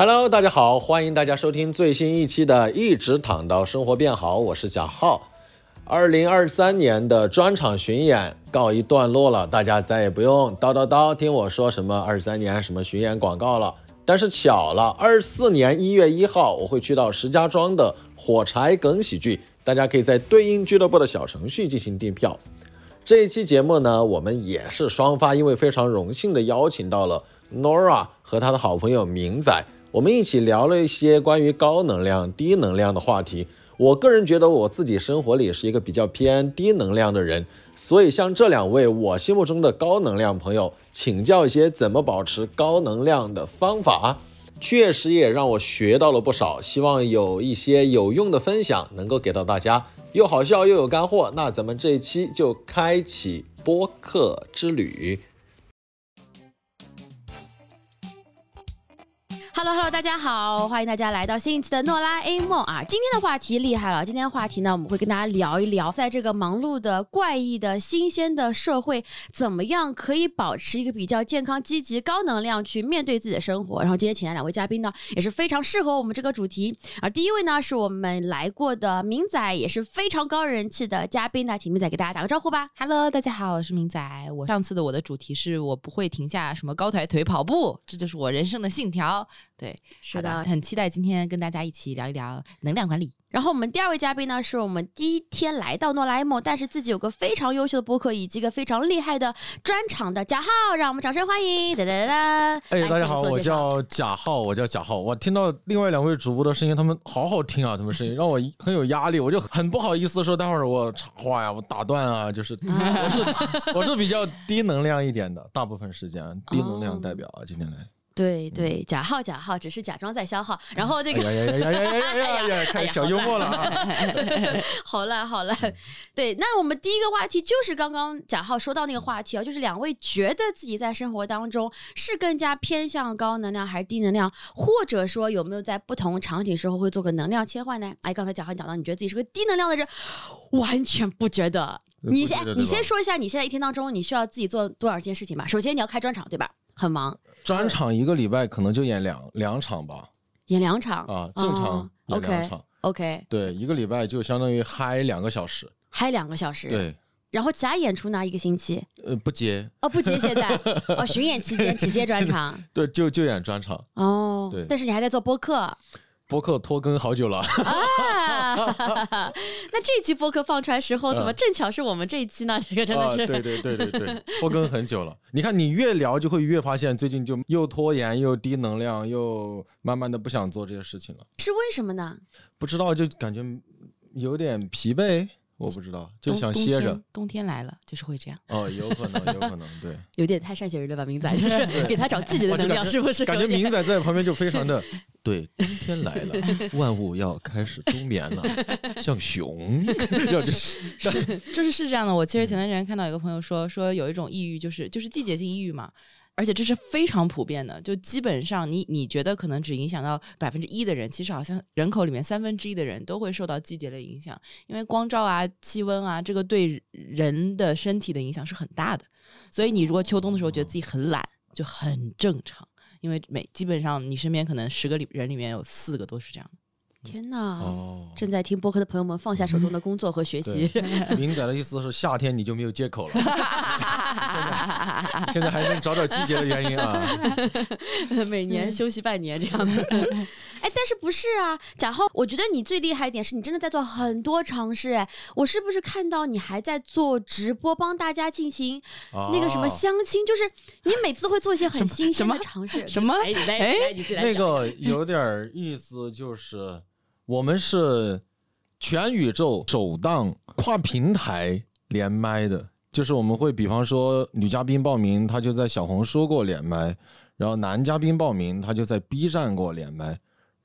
Hello，大家好，欢迎大家收听最新一期的《一直躺到生活变好》，我是贾浩。二零二三年的专场巡演告一段落了，大家再也不用叨叨叨听我说什么二三年什么巡演广告了。但是巧了，二四年一月一号我会去到石家庄的火柴梗喜剧，大家可以在对应俱乐部的小程序进行订票。这一期节目呢，我们也是双发，因为非常荣幸的邀请到了 Nora 和他的好朋友明仔。我们一起聊了一些关于高能量、低能量的话题。我个人觉得我自己生活里是一个比较偏低能量的人，所以向这两位我心目中的高能量朋友请教一些怎么保持高能量的方法，确实也让我学到了不少。希望有一些有用的分享能够给到大家，又好笑又有干货。那咱们这一期就开启播客之旅。Hello，Hello，大家好，欢迎大家来到新一期的诺拉 A 梦啊！今天的话题厉害了，今天的话题呢，我们会跟大家聊一聊，在这个忙碌的、怪异的、新鲜的社会，怎么样可以保持一个比较健康、积极、高能量去面对自己的生活。然后今天请来两位嘉宾呢，也是非常适合我们这个主题。而第一位呢，是我们来过的明仔，也是非常高人气的嘉宾呢，请明仔给大家打个招呼吧。Hello，大家好，我是明仔。我上次的我的主题是我不会停下什么高抬腿跑步，这就是我人生的信条。对，是的，很期待今天跟大家一起聊一聊能量管理。然后我们第二位嘉宾呢，是我们第一天来到诺拉 A 梦，但是自己有个非常优秀的播客以及一个非常厉害的专场的贾浩，让我们掌声欢迎！哒哒哒哒！哎，大家好，我叫贾浩，我叫贾浩。我听到另外两位主播的声音，他们好好听啊，他们声音 让我很有压力，我就很不好意思说待会儿我插话呀，我打断啊，就是我是我是比较低能量一点的，大部分时间低能量代表啊，今天来。对对，假号假号，只是假装在消耗。然后这个，呀呀呀呀呀呀 呀，开始小幽默了啊！好了好了，对，那我们第一个话题就是刚刚贾浩说到那个话题啊，就是两位觉得自己在生活当中是更加偏向高能量还是低能量，或者说有没有在不同场景时候会做个能量切换呢？哎，刚才贾浩讲到，你觉得自己是个低能量的人，完全不觉得。你先你先说一下，你现在一天当中你需要自己做多少件事情吧？首先你要开专场，对吧？很忙，专场一个礼拜可能就演两两场吧，演两场啊，正常演两场，OK，对，一个礼拜就相当于嗨两个小时，嗨两个小时，对，然后其他演出呢？一个星期，呃，不接，哦，不接，现在，哦，巡演期间只接专场，对，就就演专场，哦，对，但是你还在做播客。播客拖更好久了啊！那这期播客放出来时候，怎么正巧是我们这一期呢？这个真的是对对对对对，拖更很久了。你看，你越聊就会越发现，最近就又拖延，又低能量，又慢慢的不想做这些事情了。是为什么呢？不知道，就感觉有点疲惫。我不知道，就想歇着。冬天来了，就是会这样。哦，有可能，有可能，对。有点太善解人意了吧，明仔，就是给他找季节的能量，是不是？感觉明仔在旁边就非常的，对，冬天来了，万物要开始冬眠了，像熊，要就是，就是是这样的。我其实前段时间看到一个朋友说，说有一种抑郁，就是就是季节性抑郁嘛。而且这是非常普遍的，就基本上你你觉得可能只影响到百分之一的人，其实好像人口里面三分之一的人都会受到季节的影响，因为光照啊、气温啊，这个对人的身体的影响是很大的。所以你如果秋冬的时候觉得自己很懒，就很正常，因为每基本上你身边可能十个里人里面有四个都是这样的。天呐！正在听播客的朋友们，放下手中的工作和学习。明仔的意思是夏天你就没有借口了。现在还能找找季节的原因啊？每年休息半年这样子。哎，但是不是啊？贾浩，我觉得你最厉害一点是你真的在做很多尝试。哎，我是不是看到你还在做直播，帮大家进行那个什么相亲？就是你每次会做一些很新鲜的尝试。什么？哎，那个有点意思，就是。我们是全宇宙首档跨平台连麦的，就是我们会比方说女嘉宾报名，她就在小红书给我连麦，然后男嘉宾报名，他就在 B 站给我连麦，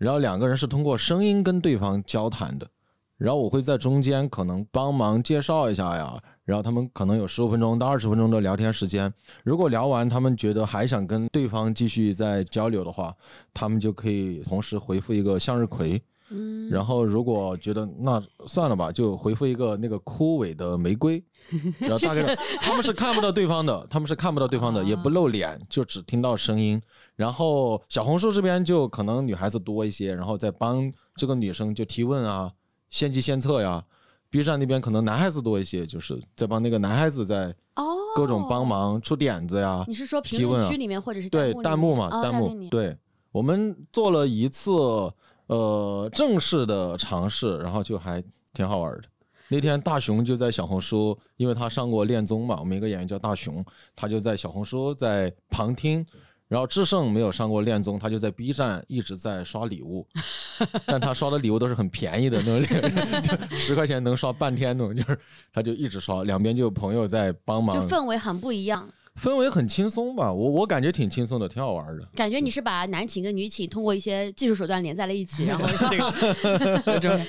然后两个人是通过声音跟对方交谈的，然后我会在中间可能帮忙介绍一下呀，然后他们可能有十五分钟到二十分钟的聊天时间，如果聊完他们觉得还想跟对方继续再交流的话，他们就可以同时回复一个向日葵。嗯，然后如果觉得那算了吧，就回复一个那个枯萎的玫瑰，然后大概他们是看不到对方的，他们是看不到对方的，也不露脸，就只听到声音。然后小红书这边就可能女孩子多一些，然后再帮这个女生就提问啊，献计献策呀。B 站那边可能男孩子多一些，就是在帮那个男孩子在哦，各种帮。忙出点子呀。你是说评论区里面，或者是对，弹弹幕嘛，弹幕。对，我们做了一次呃正式的尝试，然后就还挺好玩的。那天大熊就在小红书，因为他上过恋综嘛，我们一个演员叫大熊，他就在小红书在旁听。然后智胜没有上过恋综，他就在 B 站一直在刷礼物，但他刷的礼物都是很便宜的那种，十块钱能刷半天那种，就是他就一直刷，两边就有朋友在帮忙就，氛围很不一样。氛围很轻松吧，我我感觉挺轻松的，挺好玩的。感觉你是把男寝跟女寝通过一些技术手段连在了一起，然后 这个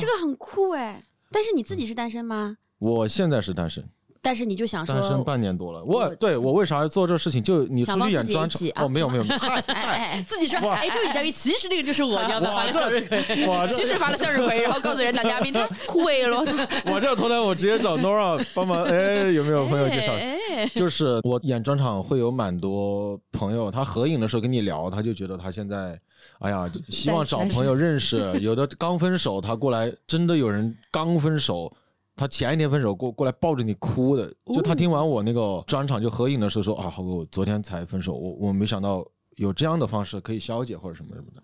这个很酷哎。但是你自己是单身吗？我现在是单身，但是你就想说单身，半年多了。我我对我为啥要做这事情？就你出去演专场哦，没有没有，自己说，哇哎，这位女嘉宾其实那个就是我，你要不要发哇个小日葵？其实发了向日葵，然后告诉人男嘉宾他 枯萎了。我这头来我直接找 Nora 帮忙，哎，有没有朋友介绍？就是我演专场会有蛮多朋友，他合影的时候跟你聊，他就觉得他现在，哎呀，希望找朋友认识。有的刚分手，他过来，真的有人刚分手，他前一天分手过过来抱着你哭的。就他听完我那个专场就合影的时候说啊，豪哥，我昨天才分手，我我没想到有这样的方式可以消解或者什么什么的。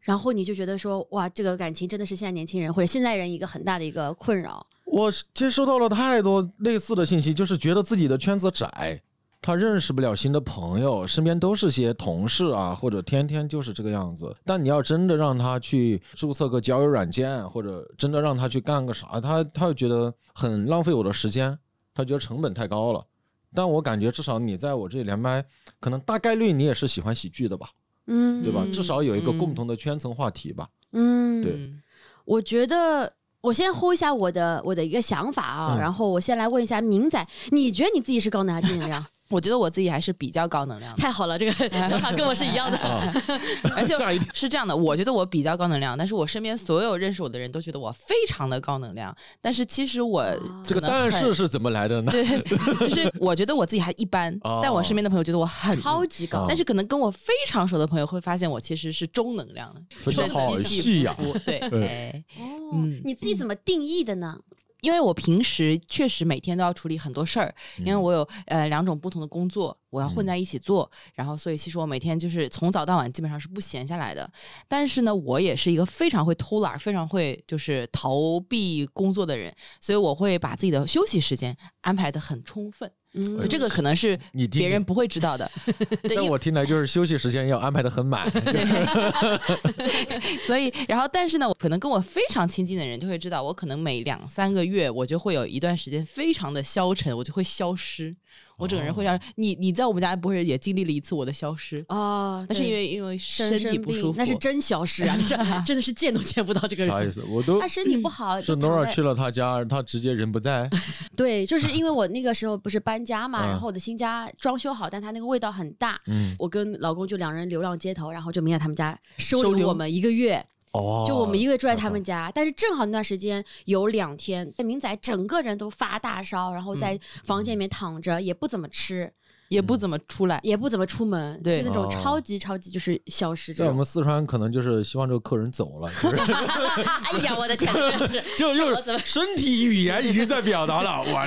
然后你就觉得说，哇，这个感情真的是现在年轻人或者现代人一个很大的一个困扰。我是接收到了太多类似的信息，就是觉得自己的圈子窄，他认识不了新的朋友，身边都是些同事啊，或者天天就是这个样子。但你要真的让他去注册个交友软件，或者真的让他去干个啥，他他又觉得很浪费我的时间，他觉得成本太高了。但我感觉至少你在我这里连麦，可能大概率你也是喜欢喜剧的吧，嗯，对吧？嗯至少有一个共嗯同的圈层话题吧。嗯，对嗯我觉得我先 hold 一下我的我的一个想法啊，嗯然后我先来问一下明仔，你觉得你自己是高能还是低能量？我觉得我自己还是比较高能量的。太好了，这个 想法跟我是一样的。啊，而且是这样的，我觉得我比较高能量，但是我身边所有认识我的人都觉得我非常的高能量。但是其实我这个但是是怎么来的呢？对，就是我觉得我自己还一般，哦但我身边的朋友觉得我很超级高哦，但是可能跟我非常熟的朋友会发现我其实是中能量的，就是好起伏伏。对，对哎，哦嗯你自己怎么定义的呢？因为我平时确实每天都要处理很多事儿，因为我有呃两种不同的工作，我要混在一起做，然后所以其实我每天就是从早到晚基本上是不闲下来的。但是呢，我也是一个非常会偷懒儿、非常会就是逃避工作的人，所以我会把自己的休息时间安排的很充分。嗯。就这个可能是你听别人不会知道的，对，因为在我听来就是休息时间要安排的很满。所以，然后，但是呢，我可能跟我非常亲近的人就会知道，我可能每两三个月，我就会有一段时间非常的消沉，我就会消失，我整个人会让、你，你在我们家不是也经历了一次我的消失？啊，那是因为因为身体不舒服，那是真消失啊！这真的是见都见不到这个人。啥意思？我都他身体不好，是 Nora 去了他家，他直接人不在。对，就是因为我那个时候不是搬家嘛，嗯然后我的新家装修好，但他那个味道很大，嗯，我跟老公就两人流浪街头，然后就明在他们家收留我们一个月，哦，就我们一个月住在他们家。但是正好那段时间有两天，明仔整个人都发大烧，然后在房间里面躺着，也不怎么吃，也不怎么出来。也不怎么出门，对就那种哦超级超级就是消失。在我们四川可能就是希望这个客人走了，就是 哎呀，我的天，就就是身体语言已经在表达了，我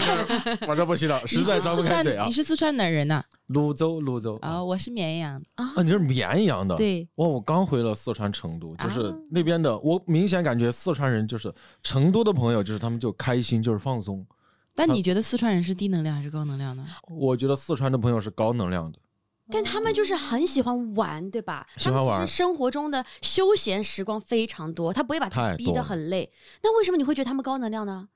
这 我这不行了，实在张不开嘴啊你。是四川哪人呢？泸州，泸州啊、我是绵阳的。啊，你是绵阳的？。对，哇，我刚回了四川成都，就是啊那边的，我明显感觉四川人就是成都的朋友，就是他们就开心，就是放松。但你觉得四川人是低能量还是高能量呢？我觉得四川的朋友是高能量的，但他们就是很喜欢玩，对吧？喜欢玩他们其实生活中的休闲时光非常多，他不会把自己逼得很累。那为什么你会觉得他们高能量呢？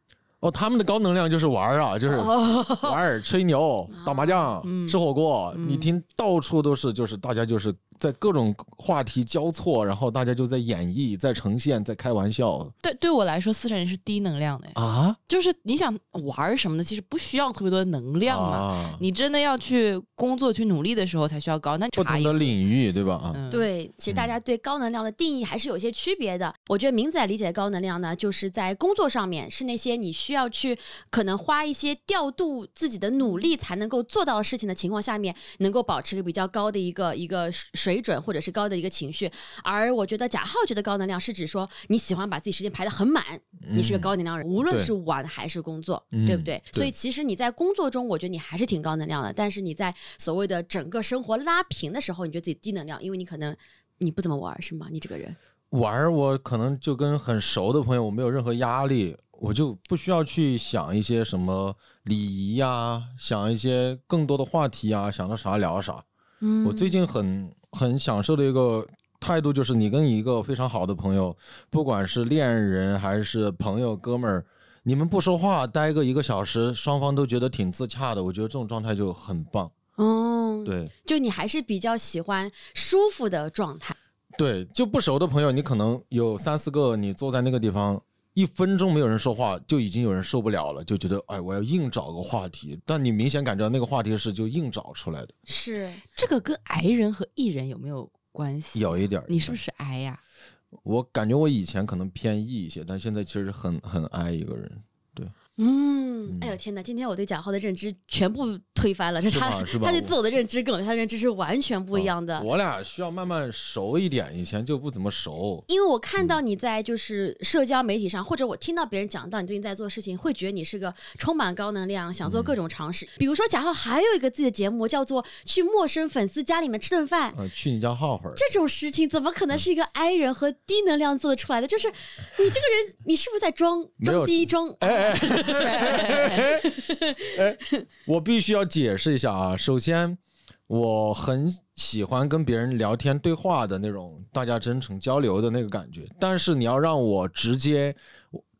哦，他们的高能量就是玩儿啊，就是哦玩儿、吹牛、打麻将、嗯吃火锅。嗯你听到处都是，就是大家就是在各种话题交错，然后大家就在演绎、在呈现、在开玩笑对对我来说，四川人是低能量的，啊就是你想玩儿什么的，其实不需要特别多的能量嘛。啊，你真的要去工作、去努力的时候，才需要高。那不同的领域，对吧？啊，嗯，对，其实大家对高能量的定义还是有些区别的。我觉得明仔理解的高能量呢，就是在工作上面是那些你需要去可能花一些调度自己的努力才能够做到的事情的情况下面，能够保持一个比较高的一个一个水水准或者是高的一个情绪。而我觉得贾浩觉得高能量是指说你喜欢把自己时间排得很满，你是个高能量人，无论是玩还是工作，嗯对不对？所以其实你在工作中，我觉得你还是挺高能量的，但是你在所谓的整个生活拉平的时候，你觉得自己低能量，因为你可能你不怎么玩，是吗？你这个人，玩儿我可能就跟很熟的朋友，我没有任何压力，我就不需要去想一些什么礼仪呀，想一些更多的话题啊，想到啥聊啥。嗯我最近很很享受的一个态度就是，你跟一个非常好的朋友，不管是恋人还是朋友、哥们儿，你们不说话，待个一个小时，双方都觉得挺自洽的，我觉得这种状态就很棒。哦，对就你还是比较喜欢舒服的状态。对，就不熟的朋友，你可能有三四个，你坐在那个地方。一分钟没有人说话，就已经有人受不了了，就觉得哎，我要硬找个话题。但你明显感觉到那个话题是就硬找出来的，是，这个跟癌人和艺人有没有关系？有一点。你是不是癌呀？我感觉我以前可能偏 E 一些，但现在其实很很 I 一个人。嗯，哎呦嗯天哪！今天我对贾浩的认知全部推翻了，是他是是他对自我的认知跟我对他的认知是完全不一样的。啊我俩需要慢慢熟一点，以前就不怎么熟。因为我看嗯到你在就是社交媒体上，或者我听到别人讲到你最近在做事情，会觉得你是个充满高能量，想做各种尝试。比如说贾浩还有一个自己的节目叫做去陌生粉丝家里面吃顿饭。呃，去你家耗会儿。这种事情怎么可能是一个 I 人和低能量做得出来的？就是你这个人，你是不是在装装低装？哎哎我必须要解释一下啊。首先，我很喜欢跟别人聊天对话的那种大家真诚交流的那个感觉，但是你要让我直接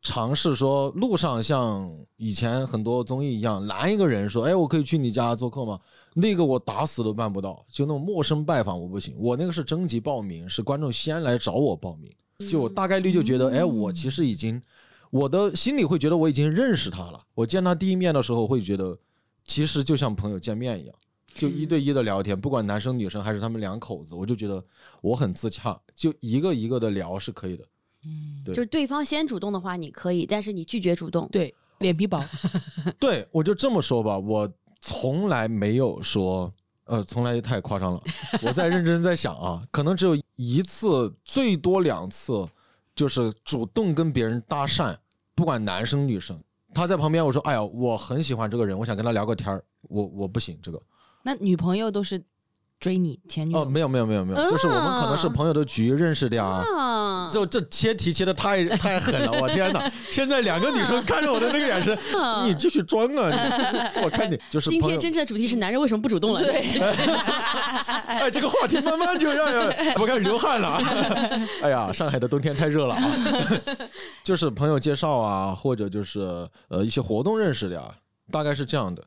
尝试说路上像以前很多综艺一样拦一个人说，哎，我可以去你家做客吗？那个我打死都办不到，就那种陌生拜访我不行，我那个是征集报名，是观众先来找我报名，就我大概率就觉得，哎，我其实已经。我的心里会觉得我已经认识他了。我见他第一面的时候，会觉得其实就像朋友见面一样，就一对一的聊天，不管男生女生还是他们两口子，我就觉得我很自洽，就一个一个的聊是可以的。嗯，对就是对方先主动的话，你可以，但是你拒绝主动。对，脸皮薄。对，我就这么说吧，我从来没有说，呃，从来太夸张了。我在认真在想啊，可能只有一次，最多两次，就是主动跟别人搭讪，不管男生女生。他在旁边，我说：“哎呀，我很喜欢这个人，我想跟他聊个天儿。”我我不行，这个那女朋友都是追你前女友哦，没有没有没有没有，就是我们可能是朋友的局认识的呀。啊，就这切题切的太 太狠了，我天哪！现在两个女生看着我的那个眼神，你继续装啊！你我看你就是今天真正的主题是男人为什么不主动了？对，哎，这个话题慢慢就要要，我开始流汗了啊！哎呀，上海的冬天太热了啊！就是朋友介绍啊，或者就是呃一些活动认识的啊，大概是这样的。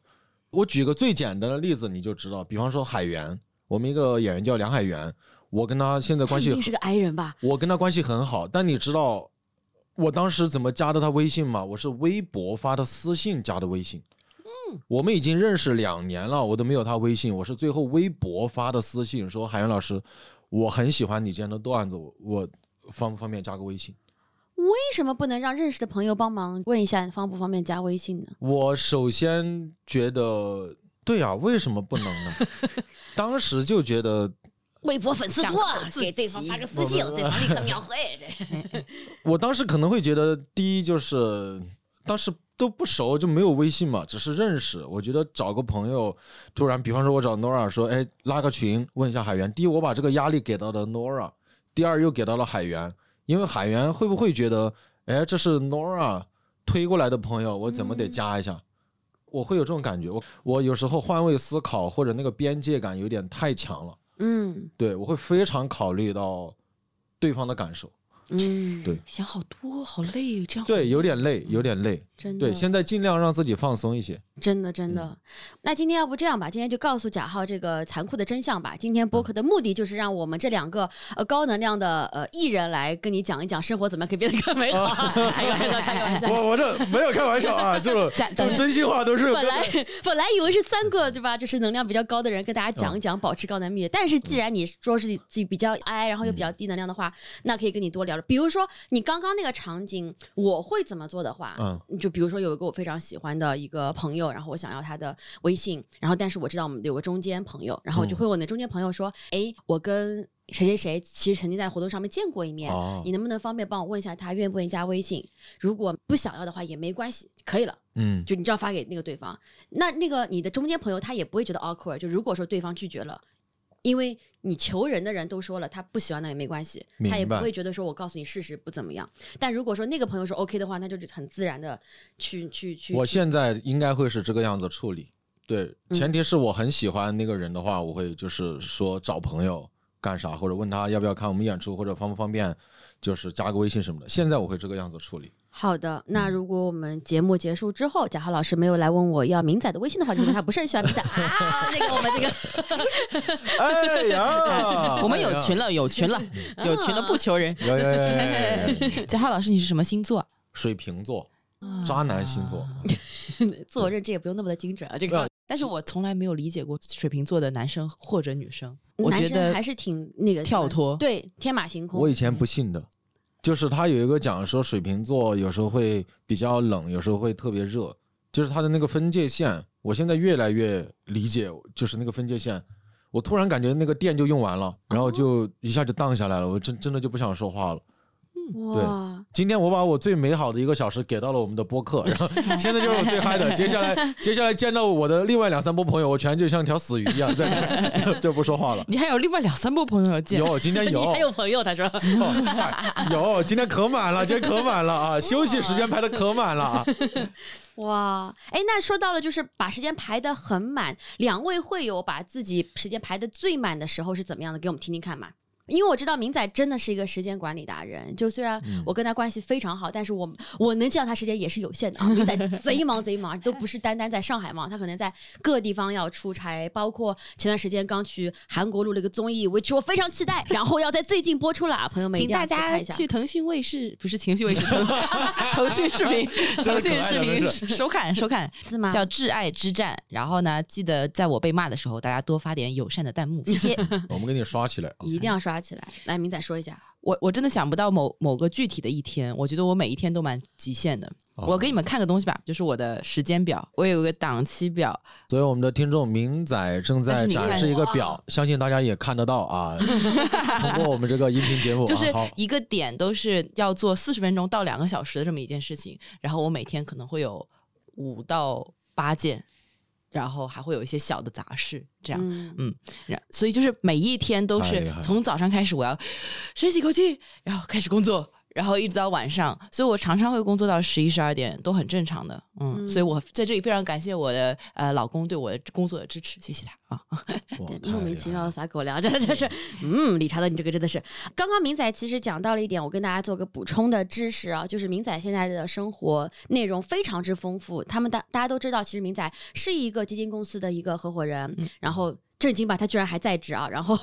我举个最简单的例子，你就知道，比方说海源，我们一个演员叫梁海源，我跟他现在关系他一定是个 I 人吧？我跟他关系很好，但你知道我当时怎么加的他微信吗？我是微博发的私信加的微信。嗯，我们已经认识两年了，我都没有他微信，我是最后微博发的私信说海源老师，我很喜欢你这样的段子，我我方不方便加个微信？为什么不能让认识的朋友帮忙问一下方不方便加微信呢？我首先觉得，对啊、为什么不能呢？当时就觉得微博粉丝多给对方发个私信，对方立刻秒回。这我当时可能会觉得，第一就是当时都不熟，就没有微信嘛，只是认识。我觉得找个朋友，突然，比方说我找 Nora 说，哎，拉个群问一下海源。第一，我把这个压力给到了 Nora；第二，又给到了海源，因为海源会不会觉得，哎，这是 Nora 推过来的朋友，我怎么得加一下？我会有这种感觉。我我有时候换位思考，或者那个边界感有点太强了。嗯，对我会非常考虑到对方的感受。嗯，对想好多，好累，这样对，有点累，有点累。真的，对，现在尽量让自己放松一些。真的真的。那今天要不这样吧，今天就告诉贾浩这个残酷的真相吧。今天播客的目的就是让我们这两个呃高能量的呃艺人来跟你讲一讲生活怎么样可以变得更美好。开个玩笑，开个玩笑。我我这没有开玩笑啊，这种假这种真心话都是本来本来以为是三个对吧，就是能量比较高的人跟大家讲一讲保持高能秘诀，但是既然你说是自己自己比较矮，然后又比较低能量的话，那可以跟你多聊聊。比如说你刚刚那个场景，我会怎么做的话，嗯，就比如说有一个我非常喜欢的一个朋友，然后我想要他的微信，然后但是我知道我们有个中间朋友，然后我就会问那中间朋友说，哎，我跟谁谁谁其实曾经在活动上面见过一面，哦你能不能方便帮我问一下他愿不愿意加微信？如果不想要的话也没关系，可以了。嗯就你只要发给那个对方，那那个你的中间朋友他也不会觉得 awkward。就如果说对方拒绝了，因为你求人的人都说了他不喜欢那也没关系，他也不会觉得说我告诉你事实不怎么样。但如果说那个朋友说 OK 的话，那就是很自然的去去去。我现在应该会是这个样子处理。对，嗯前提是我很喜欢那个人的话，我会就是说找朋友干啥，或者问他要不要看我们演出，或者方不方便，就是加个微信什么的。现在我会这个样子处理。好的，嗯那如果我们节目结束之后，贾浩老师没有来问我要明仔的微信的话，就说明他不是很喜欢明仔啊。这个我们这个 哎呀 我们有群了，有群了，有群了，不求人。有有有有有有贾浩老师，你是什么星座？水瓶座，渣男星座。自我认知也不用那么的精准啊。这个但是我从来没有理解过水瓶座的男生或者女生，我觉得还是挺那个跳脱对，天马行空。我以前不信的，就是他有一个讲说水瓶座有时候会比较冷，有时候会特别热，就是他的那个分界线，我现在越来越理解，就是那个分界线。我突然感觉那个电就用完了，然后就一下就荡下来了，我真真的就不想说话了。哇，今天我把我最美好的一个小时给到了我们的播客，然后 现在就是我最嗨的。接下来 接下来见到我的另外两三波朋友，我全就像条死鱼一样在那 就不说话了。你还有另外两三波朋友要见。有，今天有，你还有朋友？他说哦有，今天可满了，今天可满了啊！休息时间排的可满了啊！哇，哎，那说到了就是把时间排的很满，两位会有把自己时间排的最满的时候是怎么样的？给我们听听看嘛。因为我知道明仔真的是一个时间管理达人，就虽然嗯我跟他关系非常好，但是我我能见到他时间也是有限的啊。明仔 贼忙贼忙，都不是单单在上海忙，他可能在各地方要出差，包括前段时间刚去韩国录了一个综艺，which 我非常期待，然后要在最近播出了啊，朋友们一定要请大家去看一下。去腾讯卫视，不是腾讯卫视，腾腾讯视频，腾讯视频 收看收看，是吗？叫《挚爱之战》。然后呢，记得在我被骂的时候，大家多发点友善的弹幕，谢谢。我们给你刷起来啊！一定要刷起来。来，明仔说一下。我我真的想不到某某个具体的一天，我觉得我每一天都蛮极限的。哦我给你们看个东西吧，就是我的时间表，我有个档期表，所以我们的听众明仔正在展示一个表，相信大家也看得到啊。通过我们这个音频节目，就是一个点都是要做四十分钟到两个小时的这么一件事情，然后我每天可能会有五到八件，然后还会有一些小的杂事，这样。嗯然所以就是每一天都是从早上开始，我要深吸一口气，然后开始工作，然后一直到晚上，所以我常常会工作到十一十二点，都很正常的。嗯，嗯所以我在这里非常感谢我的呃老公对我的工作的支持，谢谢他啊。对，莫名其妙撒狗粮，这这是，嗯，理查德，你这个真的是。刚刚明仔其实讲到了一点，我跟大家做个补充的知识啊，就是明仔现在的生活内容非常之丰富。他们大大家都知道，其实明仔是一个基金公司的一个合伙人，嗯然后。震惊吧，他居然还在职啊！然后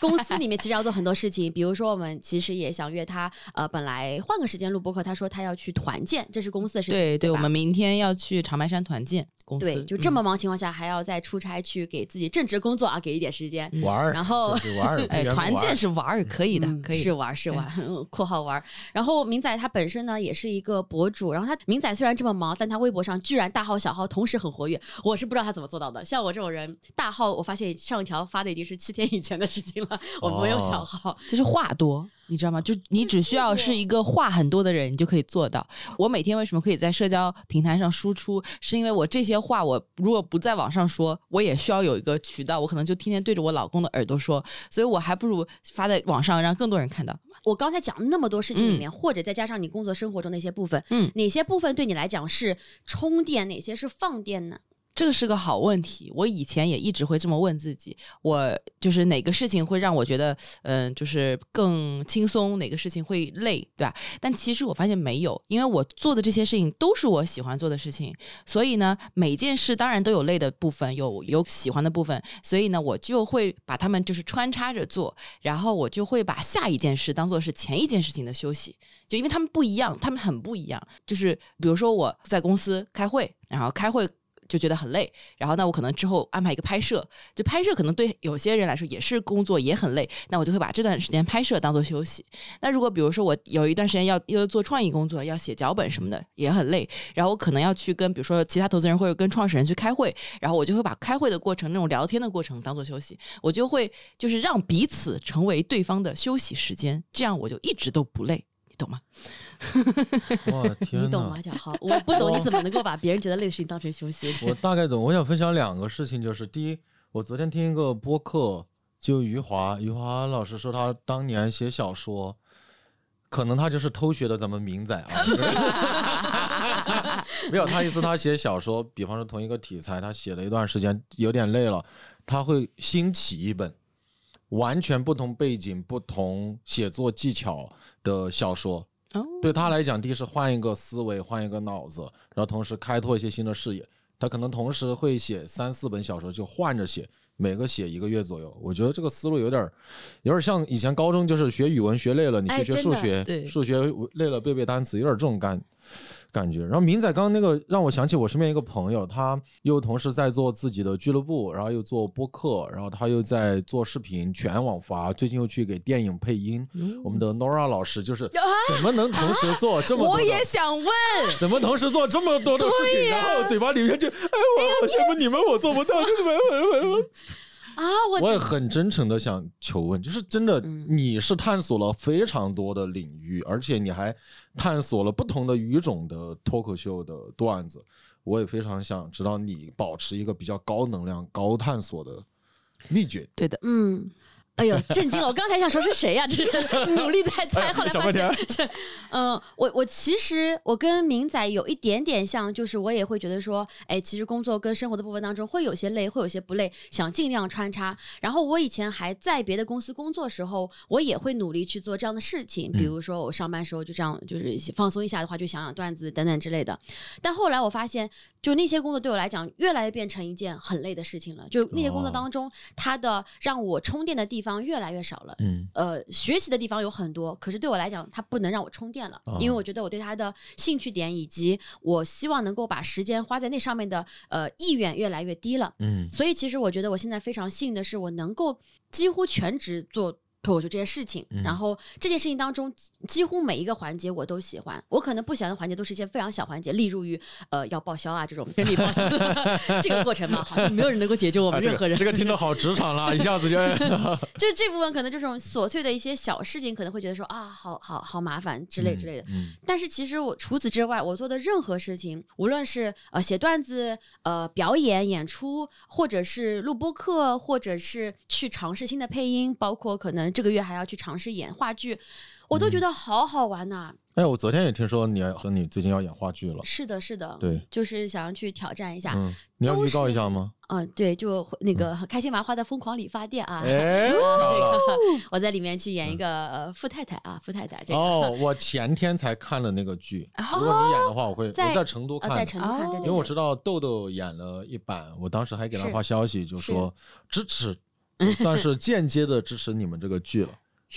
公司里面其实要做很多事情，比如说我们其实也想约他，呃，本来换个时间录播客，他说他要去团建，这是公司的事情。对对，吧我们明天要去长白山团建公司，对就这嗯么忙情况下，还要再出差去给自己正职工作啊，给一点时间。玩儿，然后就是玩儿，哎，团建是玩儿，可以的，嗯可以的是玩儿是玩儿，嗯 括号玩儿。然后明仔他本身呢也是一个博主，然后他明仔虽然这么忙，但他微博上居然大号小号同时很活跃，我是不知道他怎么做到的。像我这种人，大号我发现上一条发的已经是七天以前的事情了，我没有小号。就是话多，你知道吗？就你只需要是一个话很多的人，你就可以做到。我每天为什么可以在社交平台上输出，是因为我这些话，我如果不在网上说，我也需要有一个渠道，我可能就天天对着我老公的耳朵说，所以我还不如发在网上，让更多人看到。我刚才讲那么多事情里面，或者再加上你工作生活中那些部分，嗯哪些部分对你来讲是充电，哪些是放电呢？这个是个好问题，我以前也一直会这么问自己，我就是哪个事情会让我觉得，嗯、就是更轻松，哪个事情会累，对吧？但其实我发现没有，因为我做的这些事情都是我喜欢做的事情，所以呢，每件事当然都有累的部分，有有喜欢的部分，所以呢，我就会把它们就是穿插着做，然后我就会把下一件事当做是前一件事情的休息，就因为他们不一样，他们很不一样。就是比如说我在公司开会，然后开会就觉得很累，然后那我可能之后安排一个拍摄，就拍摄可能对有些人来说也是工作，也很累，那我就会把这段时间拍摄当做休息。那如果比如说我有一段时间要要做创意工作，要写脚本什么的，也很累，然后我可能要去跟比如说其他投资人或者跟创始人去开会，然后我就会把开会的过程那种聊天的过程当做休息，我就会就是让彼此成为对方的休息时间，这样我就一直都不累，懂吗？哇天哪你懂吗，！小浩？我不懂你怎么能够把别人觉得累的事情当成休息。我大概懂。我想分享两个事情，就是第一，我昨天听一个播客，就余华，余华老师说他当年写小说，可能他就是偷学的咱们明仔啊。没有，他意思他写小说，比方说同一个题材，他写了一段时间，有点累了，他会新起一本完全不同背景、不同写作技巧的小说。哦，对他来讲，第一是换一个思维，换一个脑子，然后同时开拓一些新的视野。他可能同时会写三四本小说，就换着写，每个写一个月左右。我觉得这个思路有点儿，有点像以前高中就是学语文学累了，你去学数学，对数学累了背背单词，有点这种感感觉。然后明仔刚刚那个让我想起我身边一个朋友，他又同时在做自己的俱乐部，然后又做播客，然后他又在做视频全网发，最近又去给电影配音。我们的 Nora 老师就是怎么能同时做这么多我？也想问，怎么同时做这么多的事情？然后嘴巴里面就，哎，我好羡慕你们，我做不到，真的啊，我我也很真诚的想求问，就是真的，嗯你是探索了非常多的领域，而且你还探索了不同的语种的脱口秀的段子。我也非常想知道你保持一个比较高能量、高探索的秘诀。对的，嗯。哎呦，震惊了！我刚才想说是谁呀、这是 努力在猜，后来发现是，嗯、我我其实我跟明仔有一点点像，就是我也会觉得说，哎，其实工作跟生活的部分当中会有些累，会有些不累，想尽量穿插。然后我以前还在别的公司工作时候，我也会努力去做这样的事情，比如说我上班时候就这样，就是放松一下的话，就想想段子等等之类的。但后来我发现，就那些工作对我来讲，越来越变成一件很累的事情了。就那些工作哦当中，它的让我充电的地方越来越少了。嗯呃，学习的地方有很多，可是对我来讲，它不能让我充电了，因为哦我觉得我对它的兴趣点以及我希望能够把时间花在那上面的呃意愿越来越低了。嗯所以其实我觉得我现在非常幸运的是，我能够几乎全职做。脱口秀这件事情，嗯然后这件事情当中，几几乎每一个环节我都喜欢。我可能不喜欢的环节都是一些非常小环节，例如于呃要报销啊这种整理报销的 这个过程嘛，好像没有人能够解救我们任何人。啊这个听得好职场了，一下子就 就是这部分可能这种琐碎的一些小事情，可能会觉得说啊，好好好麻烦之类之类的。嗯但是其实我除此之外，我做的任何事情，无论是呃写段子、呃表演、演出，或者是录播课，或者是去尝试新的配音，包括可能这个月还要去尝试演话剧，我都觉得好好玩呐、哎，我昨天也听说你和你最近要演话剧了，是的，是的，对，就是想要去挑战一下。嗯，你要都预告一下吗？嗯、对，就那个开心麻花的疯狂理发店啊。哎，这个 我在里面去演一个呃富太太啊，富太太这个。哦，我前天才看了那个剧，如果你演的话，我会我在在成都呃，看的。在成都看，对哦对对，因为我知道豆豆演了一版，我当时还给他发消息，就说支持，我 算是 间接的支持你们这个剧了。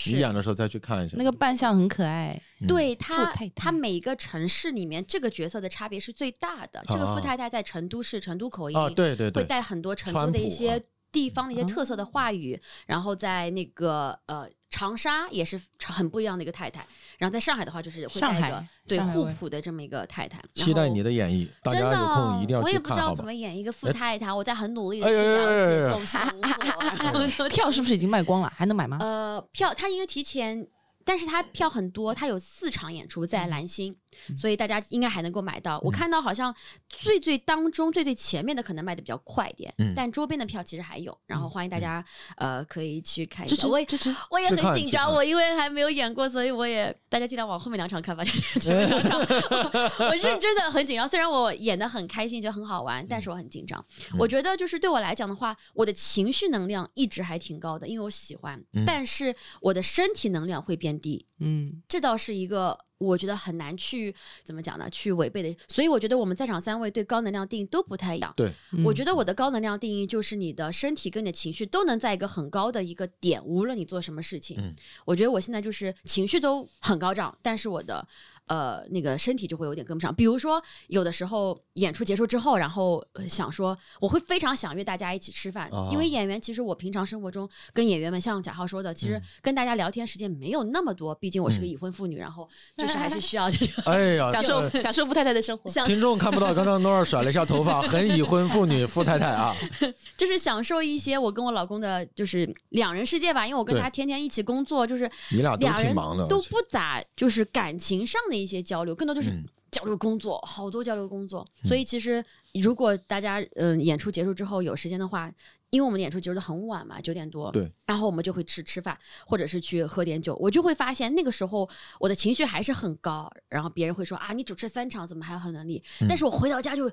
你演的时候再去看一下。那个扮相很可爱，嗯对他太，他每一个城市里面这个角色的差别是最大的。这个啊富太太在成都市成都口音，啊，对对对，会带很多成都的一些啊地方的一些特色的话语，然后在那个呃长沙也是很不一样的一个太太，然后在上海的话就是会上带一个海对互补的这么一个太太。期待你的演绎，大真的，家有空一定要去我也不知道怎么？演一个富哎太太，我在很努力的哎去了解这种生活。票是不是已经卖光了？还能买吗？呃，票他因为提前，但是他票很多，他有四场演出在蓝星，所以大家应该还能够买到。我看到好像最最当中最最前面的可能卖的比较快一点，嗯但周边的票其实还有。然后欢迎大家、呃可以去看一支下。我也支持，我也很紧张，我因为还没有演过，所以我也大家尽量往后面两场看吧，前面两场 我认真的很紧张。虽然我演的很开心，觉得很好玩，但是我很紧张。我觉得就是对我来讲的话，我的情绪能量一直还挺高的，因为我喜欢，但是我的身体能量会变低。嗯，这倒是一个我觉得很难去怎么讲呢？去违背的。所以我觉得我们在场三位对高能量定义都不太一样。对，我觉得我的高能量定义就是你的身体跟你的情绪都能在一个很高的一个点，无论你做什么事情。嗯，我觉得我现在就是情绪都很高涨，但是我的。呃，那个身体就会有点跟不上。比如说，有的时候演出结束之后，然后想说，我会非常想约大家一起吃饭，因为演员其实我平常生活中跟演员们，像贾浩说的，其实跟大家聊天时间没有那么多。毕竟我是个已婚妇女，然后就是还是需要 这个，哎呀，享受享受富太太的生活。听众看不到，刚刚诺尔甩了一下头发，很已婚妇女富太太啊，就是享受一些我跟我老公的，就是两人世界吧。因为我跟他天天一起工作，就是你俩都挺忙的，都不咋，就是感情上的。一些交流，更多就是交流工作，好多交流工作。所以其实，如果大家嗯演出结束之后有时间的话，因为我们演出结束的很晚嘛，九点多，对，然后我们就会吃吃饭，或者是去喝点酒。我就会发现那个时候我的情绪还是很高，然后别人会说啊，你主持三场怎么还有很能力？但是我回到家就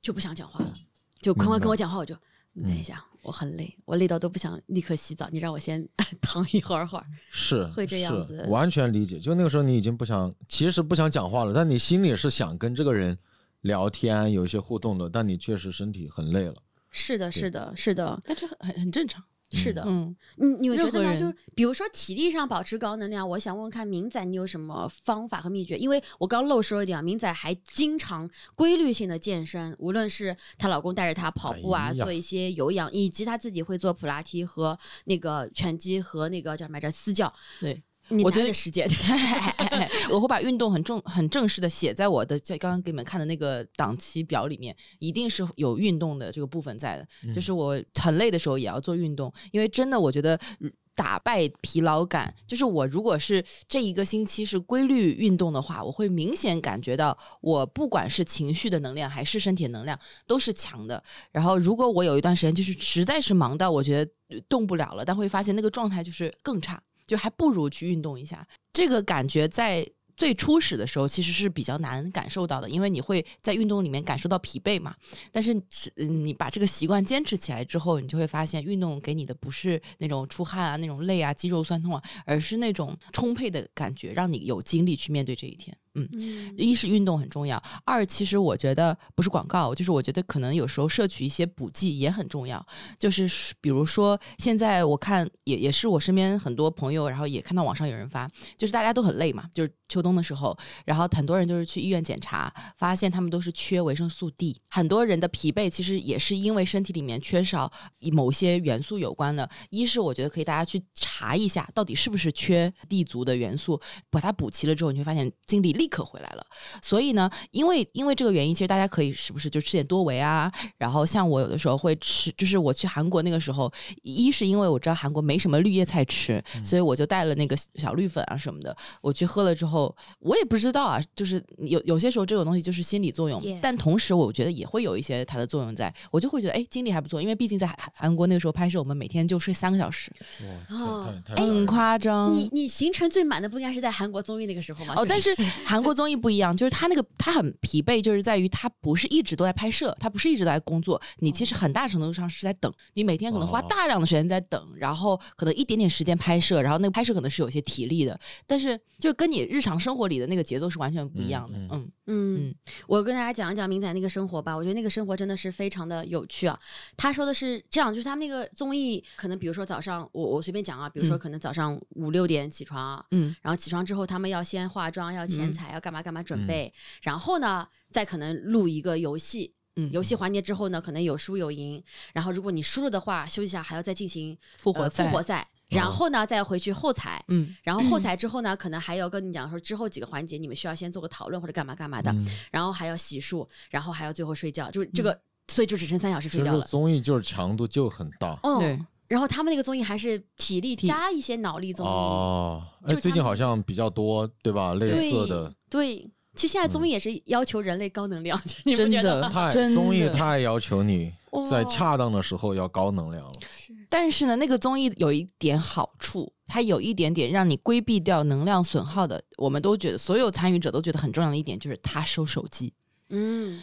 就不想讲话了，就哐哐跟我讲话，我就你等一下。我很累，我累到都不想立刻洗澡。你让我先 躺一会儿会儿，是会这样子，完全理解。就那个时候，你已经不想，其实不想讲话了，但你心里是想跟这个人聊天，有一些互动的，但你确实身体很累了。是的，是的，是的，但这很很正常。是的，嗯，你你们觉得呢？就比如说体力上保持高能量，我想问问看明仔，你有什么方法和秘诀？因为我刚漏说一点啊，明仔还经常规律性的健身，无论是她老公带着她跑步啊，做一些有氧，以及她自己会做普拉提和那个拳击和那个叫什么来着私教，对。我觉得时间，我会把运动很重、很正式的写在我的在刚刚给你们看的那个档期表里面，一定是有运动的这个部分在的。就是我很累的时候也要做运动，因为真的我觉得打败疲劳感，就是我如果是这一个星期是规律运动的话，我会明显感觉到我不管是情绪的能量还是身体能量都是强的。然后如果我有一段时间就是实在是忙到我觉得动不了了，但会发现那个状态就是更差。就还不如去运动一下，这个感觉在最初始的时候其实是比较难感受到的，因为你会在运动里面感受到疲惫嘛。但是，嗯你把这个习惯坚持起来之后，你就会发现运动给你的不是那种出汗啊、那种累啊、肌肉酸痛啊，而是那种充沛的感觉，让你有精力去面对这一天。嗯，一是运动很重要，二其实我觉得不是广告，就是我觉得可能有时候摄取一些补剂也很重要。就是比如说现在我看也也是我身边很多朋友，然后也看到网上有人发，就是大家都很累嘛，就是秋冬的时候，然后很多人就是去医院检查，发现他们都是缺维生素 D。很多人的疲惫其实也是因为身体里面缺少某些元素有关的。一是我觉得可以大家去查一下，到底是不是缺 D 族的元素，把它补齐了之后，你会发现精力立刻回来了。所以呢，因为因为这个原因，其实大家可以是不是就吃点多维啊？然后像我有的时候会吃，就是我去韩国那个时候，一是因为我知道韩国没什么绿叶菜吃，所以我就带了那个小绿粉啊什么的。我去喝了之后，我也不知道啊，就是有有些时候这种东西就是心理作用，但同时我觉得也会有一些它的作用在，我就会觉得哎，精力还不错，因为毕竟在韩韩国那个时候拍摄，我们每天就睡三个小时，哦，很夸张。你你行程最满的不应该是在韩国综艺那个时候吗？哦，但是韩国综艺不一样，就是他那个他很疲惫，就是在于他不是一直都在拍摄，他不是一直都在工作，你其实很大程度上是在等，你每天可能花大量的时间在等，然后可能一点点时间拍摄，然后那个拍摄可能是有些体力的，但是就跟你日常生活里的那个节奏是完全不一样的。嗯嗯，我跟大家讲一讲明仔那个生活吧，我觉得那个生活真的是非常的有趣啊。他说的是这样，就是他们那个综艺可能比如说早上我我随便讲啊，比如说可能早上五六点起床，嗯，然后起床之后他们要先化妆，要剪彩，要干嘛干嘛准备，然后呢再可能录一个游戏，嗯，游戏环节之后呢可能有输有赢，然后如果你输了的话休息下还要再进行复活复活赛。然后呢，再回去后采，嗯，然后后采 之后呢，可能还要跟你讲说之后几个环节，你们需要先做个讨论或者干嘛干嘛的，然后还要洗漱，然后还要最后睡觉，就是这个，所以就只剩三小时睡觉了。综艺就是强度就很大，对。然后他们那个综艺还是体力加一些脑力综艺哦，哎，最近好像比较多，对吧？类似的，对。其实现在综艺也是要求人类高能量，你不真觉得的吗？太真的综艺太要求你在恰当的时候要高能量了。但是呢，那个综艺有一点好处，它有一点点让你规避掉能量损耗的。我们都觉得，所有参与者都觉得很重要的一点就是他收手机。嗯，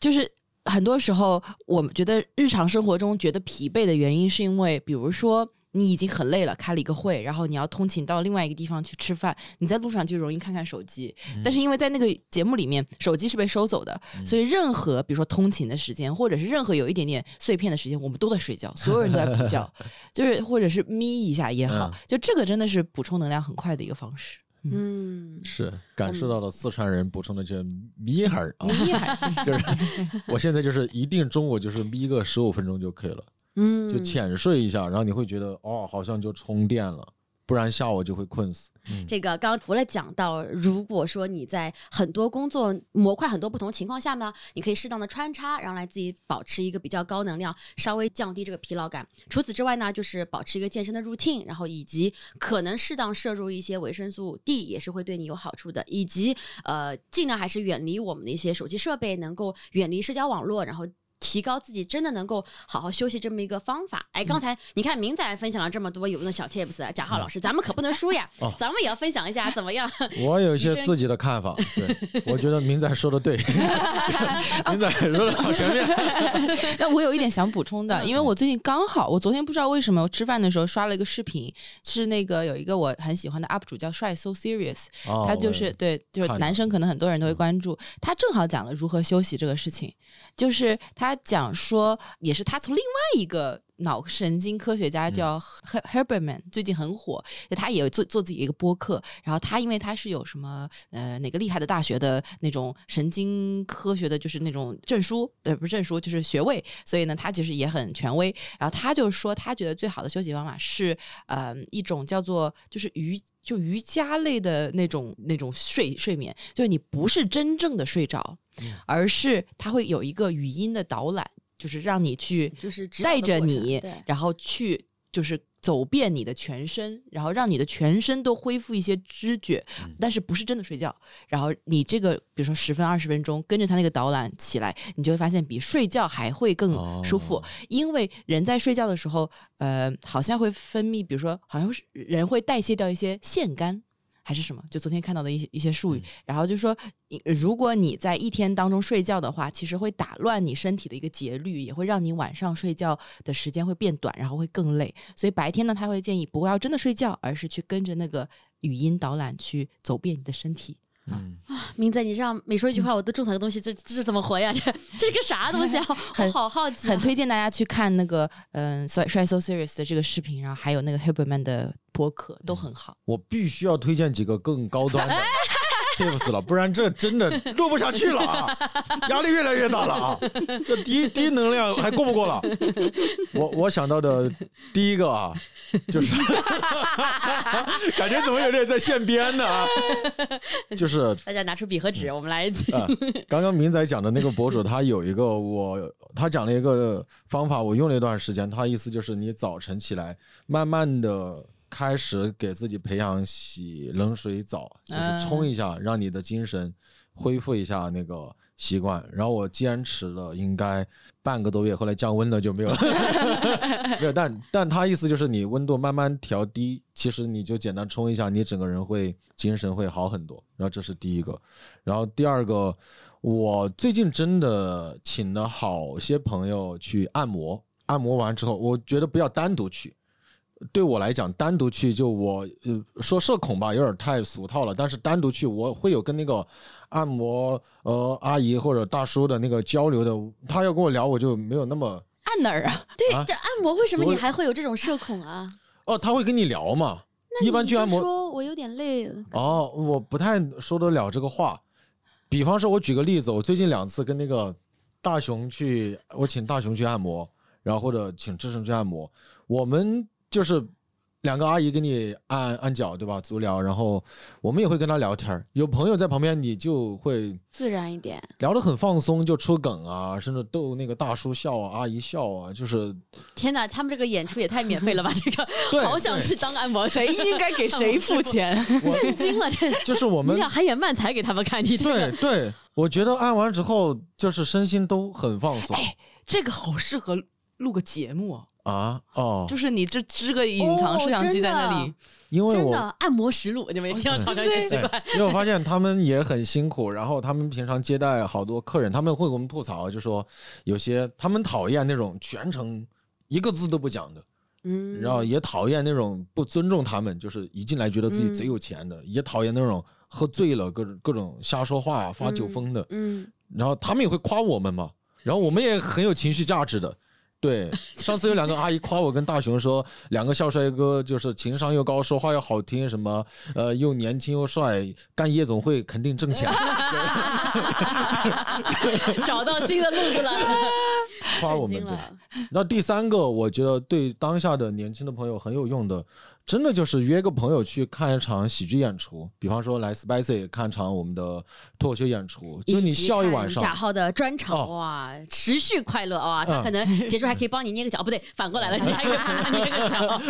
就是很多时候，我们觉得日常生活中觉得疲惫的原因，是因为比如说。你已经很累了，开了一个会，然后你要通勤到另外一个地方去吃饭，你在路上就容易看看手机。但是因为在那个节目里面，手机是被收走的，所以任何比如说通勤的时间，或者是任何有一点点碎片的时间，我们都在睡觉，所有人都在补觉，就是或者是眯一下也好，就这个真的是补充能量很快的一个方式。嗯，是感受到了四川人补充的这眯哈儿啊，就是我现在就是一定中午就是眯个十五分钟就可以了，嗯，就浅睡一下，然后你会觉得哦，好像就充电了，不然下午就会困死。嗯这个刚刚除了讲到，如果说你在很多工作模块很多不同情况下呢，你可以适当的穿插，然后来自己保持一个比较高能量，稍微降低这个疲劳感。除此之外呢，就是保持一个健身的 routine，然后以及可能适当摄入一些维生素 D 也是会对你有好处的，以及呃尽量还是远离我们的一些手机设备，能够远离社交网络，然后。提高自己真的能够好好休息这么一个方法。哎，刚才你看明仔分享了这么多有用的小 tips，贾浩老师，咱们可不能输呀，哦。咱们也要分享一下怎么样？我有一些自己的看法，对我觉得明仔说的对，明仔说的好全面。那我有一点想补充的，因为我最近刚好，我昨天不知道为什么我吃饭的时候刷了一个视频，是那个有一个我很喜欢的 UP 主叫帅 So Serious，哦他就是对，就是男生可能很多人都会关注，他正好讲了如何休息这个事情，就是他讲说，也是他从另外一个。脑神经科学家叫 Her Herberman，最近很火，他也做做自己一个播客。然后他因为他是有什么呃哪个厉害的大学的那种神经科学的，就是那种证书，呃不是证书，就是学位，所以呢他其实也很权威。然后他就说，他觉得最好的休息方法是呃一种叫做就是瑜就瑜伽类的那种那种睡睡眠，就是你不是真正的睡着，而是它会有一个语音的导览，就是让你去就是带着你，然后去就是走遍你的全身，然后让你的全身都恢复一些知觉，但是不是真的睡觉。然后你这个比如说十分二十分钟，跟着他那个导览起来，你就会发现比睡觉还会更舒服，哦因为人在睡觉的时候，呃，好像会分泌，比如说好像是人会代谢掉一些腺苷。还是什么？就昨天看到的一些一些术语，然后就说，你如果你在一天当中睡觉的话，其实会打乱你身体的一个节律，也会让你晚上睡觉的时间会变短，然后会更累。所以白天呢，他会建议不要真的睡觉，而是去跟着那个语音导览去走遍你的身体。嗯，明仔，你这样每说一句话，我都种草个东西，这这是怎么活呀？这这是个啥东西啊？我好好奇啊，很推荐大家去看那个嗯，帅帅 so serious 的这个视频，然后还有那个 Huberman 的播客都很好。我必须要推荐几个更高端的 tips 了，不然这真的录不下去了啊，压力越来越大了啊，这低低能量还过不过了？我我想到的第一个啊，就是 感觉怎么有点在现编呢啊，就是大家拿出笔和纸，我们来一起。啊，刚刚明仔讲的那个博主，他有一个我，他讲了一个方法，我用了一段时间。他意思就是，你早晨起来，慢慢的开始给自己培养洗冷水澡，就是冲一下，让你的精神恢复一下那个习惯。然后我坚持了应该半个多月，后来降温了就没有了，没有。但但他意思就是，你温度慢慢调低，其实你就简单冲一下，你整个人会精神会好很多。然后这是第一个，然后第二个，我最近真的请了好些朋友去按摩，按摩完之后，我觉得不要单独去。对我来讲，单独去就我呃说社恐吧，有点太俗套了。但是单独去，我会有跟那个按摩呃阿姨或者大叔的那个交流的，他要跟我聊，我就没有那么按哪儿啊？对，啊这按摩为什么你还会有这种社恐啊？哦，他会跟你聊嘛。一般去按摩说我有点累，哦，我不太说得了这个话。比方说，我举个例子，我最近两次跟那个大熊去，我请大熊去按摩，然后或者请志胜去按摩，我们就是两个阿姨给你按按脚，对吧？足疗，然后我们也会跟她聊天。有朋友在旁边，你就会自然一点。聊得很放松，就出梗啊，甚至逗那个大叔笑啊，阿姨笑啊，就是天哪，他们这个演出也太免费了吧！这个 好想去当按摩，谁应该给谁付钱？震惊了，这就是我们你俩还演慢才给他们看，你这个对对，我觉得按完之后就是身心都很放松这个好适合录个节目哦，啊哦，就是你这支个隐藏摄像机在那里，因为我真的按摩实录，你们一定要对。尝尝，有点奇怪。对因为我发现他们也很辛苦，然后他们平常接待好多客人，他们会给我们吐槽，就说有些他们讨厌那种全程一个字都不讲的，嗯，然后也讨厌那种不尊重他们，就是一进来觉得自己贼有钱的，也讨厌那种喝醉了各种各种瞎说话发酒疯的，嗯，然后他们也会夸我们嘛，然后我们也很有情绪价值的。对，上次有两个阿姨夸我跟大雄说，两个小帅哥就是情商又高，说话又好听，什么呃又年轻又帅，干夜总会肯定挣钱，找到新的路子了，夸我们。对。那第三个，我觉得对当下的年轻的朋友很有用的，真的就是约个朋友去看一场喜剧演出，比方说来 Spicy 看场我们的脱口秀演出，就你笑一晚上，贾浩的专场哦哇，持续快乐哇，他嗯可能结束还可以帮你捏个脚，哦不对，反过来了，你还可以帮他捏个脚。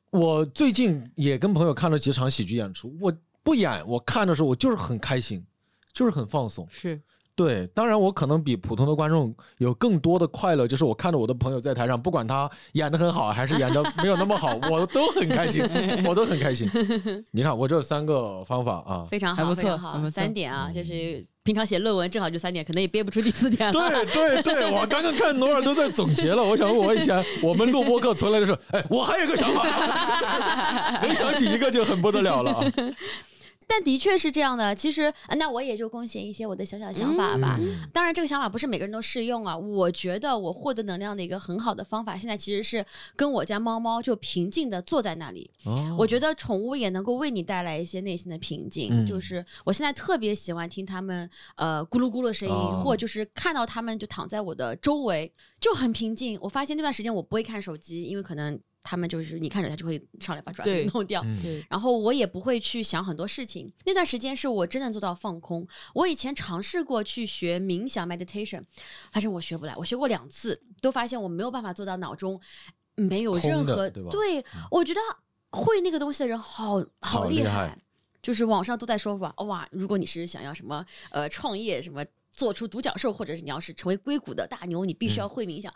我最近也跟朋友看了几场喜剧演出，我不演，我看的时候我就是很开心，就是很放松。是对，当然我可能比普通的观众有更多的快乐，就是我看着我的朋友在台上，不管他演的很好还是演的没有那么好，我都很开心，我都很开心。你看我这三个方法啊，非常好，还不错非常好，还不错三点啊，就是平常写论文正好就三点，可能也憋不出第四点了。对对对，我刚刚看罗尔都在总结了，我想问我以前我们录播课从来的时候，哎，我还有个想法，能想起一个就很不得了了啊。但的确是这样的。其实，呃那我也就贡献一些我的小小想法吧。嗯当然，这个想法不是每个人都适用啊。我觉得我获得能量的一个很好的方法，现在其实是跟我家猫猫就平静的坐在那里。哦我觉得宠物也能够为你带来一些内心的平静。嗯就是我现在特别喜欢听它们呃咕噜咕噜的声音，哦或者就是看到它们就躺在我的周围，就很平静。我发现那段时间我不会看手机，因为可能它们就是你看着他就会上来把爪子弄掉。然后我也不会去想很多事情。那段时间是我真的做到放空。我以前尝试过去学冥想 meditation，发现我学不来。我学过两次，都发现我没有办法做到脑中没有任何的对我觉得会那个东西的人好好厉厉害就是网上都在说哇哇，如果你是想要什么呃创业什么。做出独角兽，或者是你要是成为硅谷的大牛，你必须要会冥想。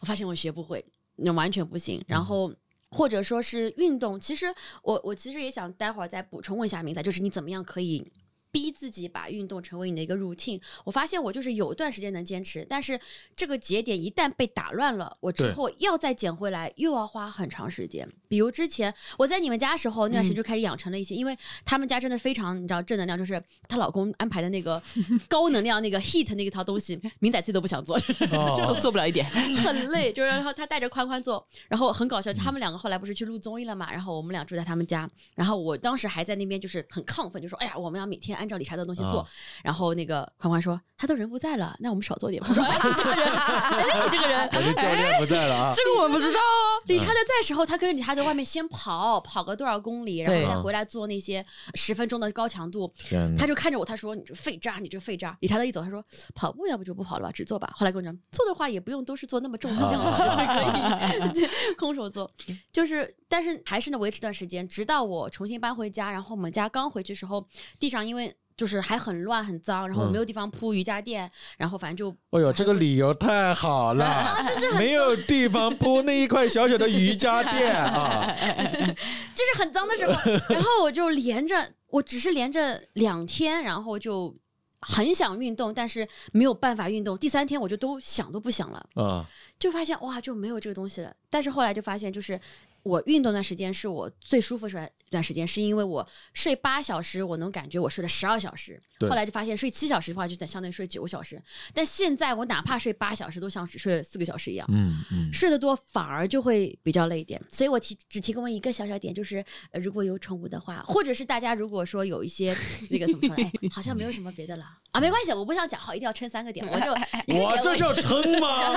我发现我学不会，那完全不行。然后或者说是运动，其实我我其实也想待会儿再补充问一下明仔，就是你怎么样可以。逼自己把运动成为你的一个 routine，我发现我就是有一段时间能坚持，但是这个节点一旦被打乱了，我之后要再捡回来又要花很长时间。比如之前我在你们家的时候，那段时间就开始养成了一些，因为他们家真的非常你知道正能量，就是她老公安排的那个 高能量那个 heat 那一套东西，明仔自己都不想做，哦做做不了一点，很累，就是然后他带着宽宽做，然后很搞笑，他们两个后来不是去录综艺了嘛，然后我们俩住在他们家，然后我当时还在那边就是很亢奋，就说哎呀，我们要每天按照理查德的东西做，啊然后那个宽宽说他都人不在了，那我们少做点吧。我说哎，你这个人，哎，你这个人，教练不在了啊。这个我不知道哦。理查德在时候，他跟着理查德外面先跑，跑个多少公里，然后再回来做那些十分钟的高强度。他就看着我，他说：“你这废渣，你这废渣。”理查德一走，他说：“跑步要不就不跑了吧，只做吧。”后来跟我讲，做的话也不用都是做那么重的量，就是可以空手做。就是，但是还是能维持段时间，直到我重新搬回家，然后我们家刚回去时候，地上因为。就是还很乱很脏，然后没有地方铺瑜伽垫，然后反正就哎呦，这个理由太好了，没有地方铺那一块小小的瑜伽 垫啊。就是很脏的时候，然后我就连着，我只是连着两天，然后就很想运动，但是没有办法运动。第三天我就都想都不想了，啊，就发现哇就没有这个东西了。但是后来就发现，就是我运动段时间是我最舒服的段时间，是因为我睡八小时，我能感觉我睡了十二小时。后来就发现睡七小时的话，就等相当于睡九个小时。但现在我哪怕睡八小时，都像只睡了四个小时一样。嗯嗯，睡得多反而就会比较累一点，所以我提只提供了一个小小点，就是呃如果有宠物的话，或者是大家如果说有一些 那个怎么说呢，哎，好像没有什么别的了啊，没关系，我不想讲好，一定要撑三个点，我就我这叫撑吗？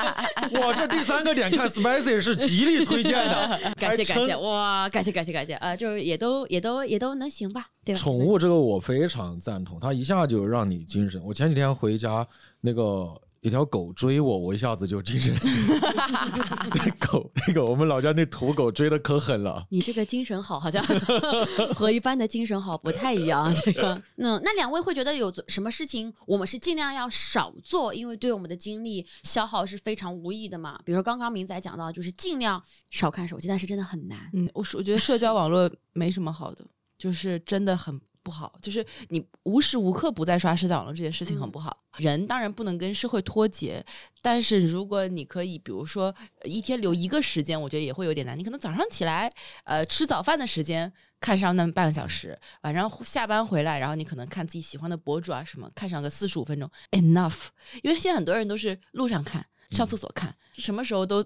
我这第三个点看 Spicy 是极力推荐的感 谢感谢，哇，感谢感谢感谢啊、就是也都也都也都能行吧，对吧？宠物这个我非常赞同，它一下就让你精神。我前几天回家，那个一条狗追我，我一下子就精神。那狗，那个我们老家那土狗追的可狠了。你这个精神好，好像 和一般的精神好不太一样。这个，嗯，那两位会觉得有什么事情我们是尽量要少做，因为对我们的精力消耗是非常无益的嘛？比如说刚刚明仔讲到，就是尽量少看手机，但是真的很难。嗯，我是我觉得社交网络没什么好的，就是真的很不好。就是你无时无刻不在刷社交网络这件事情很嗯不好。人当然不能跟社会脱节，但是如果你可以，比如说呃一天留一个时间，我觉得也会有点难。你可能早上起来，呃，吃早饭的时间看上那么半个小时，晚上下班回来，然后你可能看自己喜欢的博主啊什么，看上个四十五分钟，enough。因为现在很多人都是路上看、上厕所看，什么时候都呃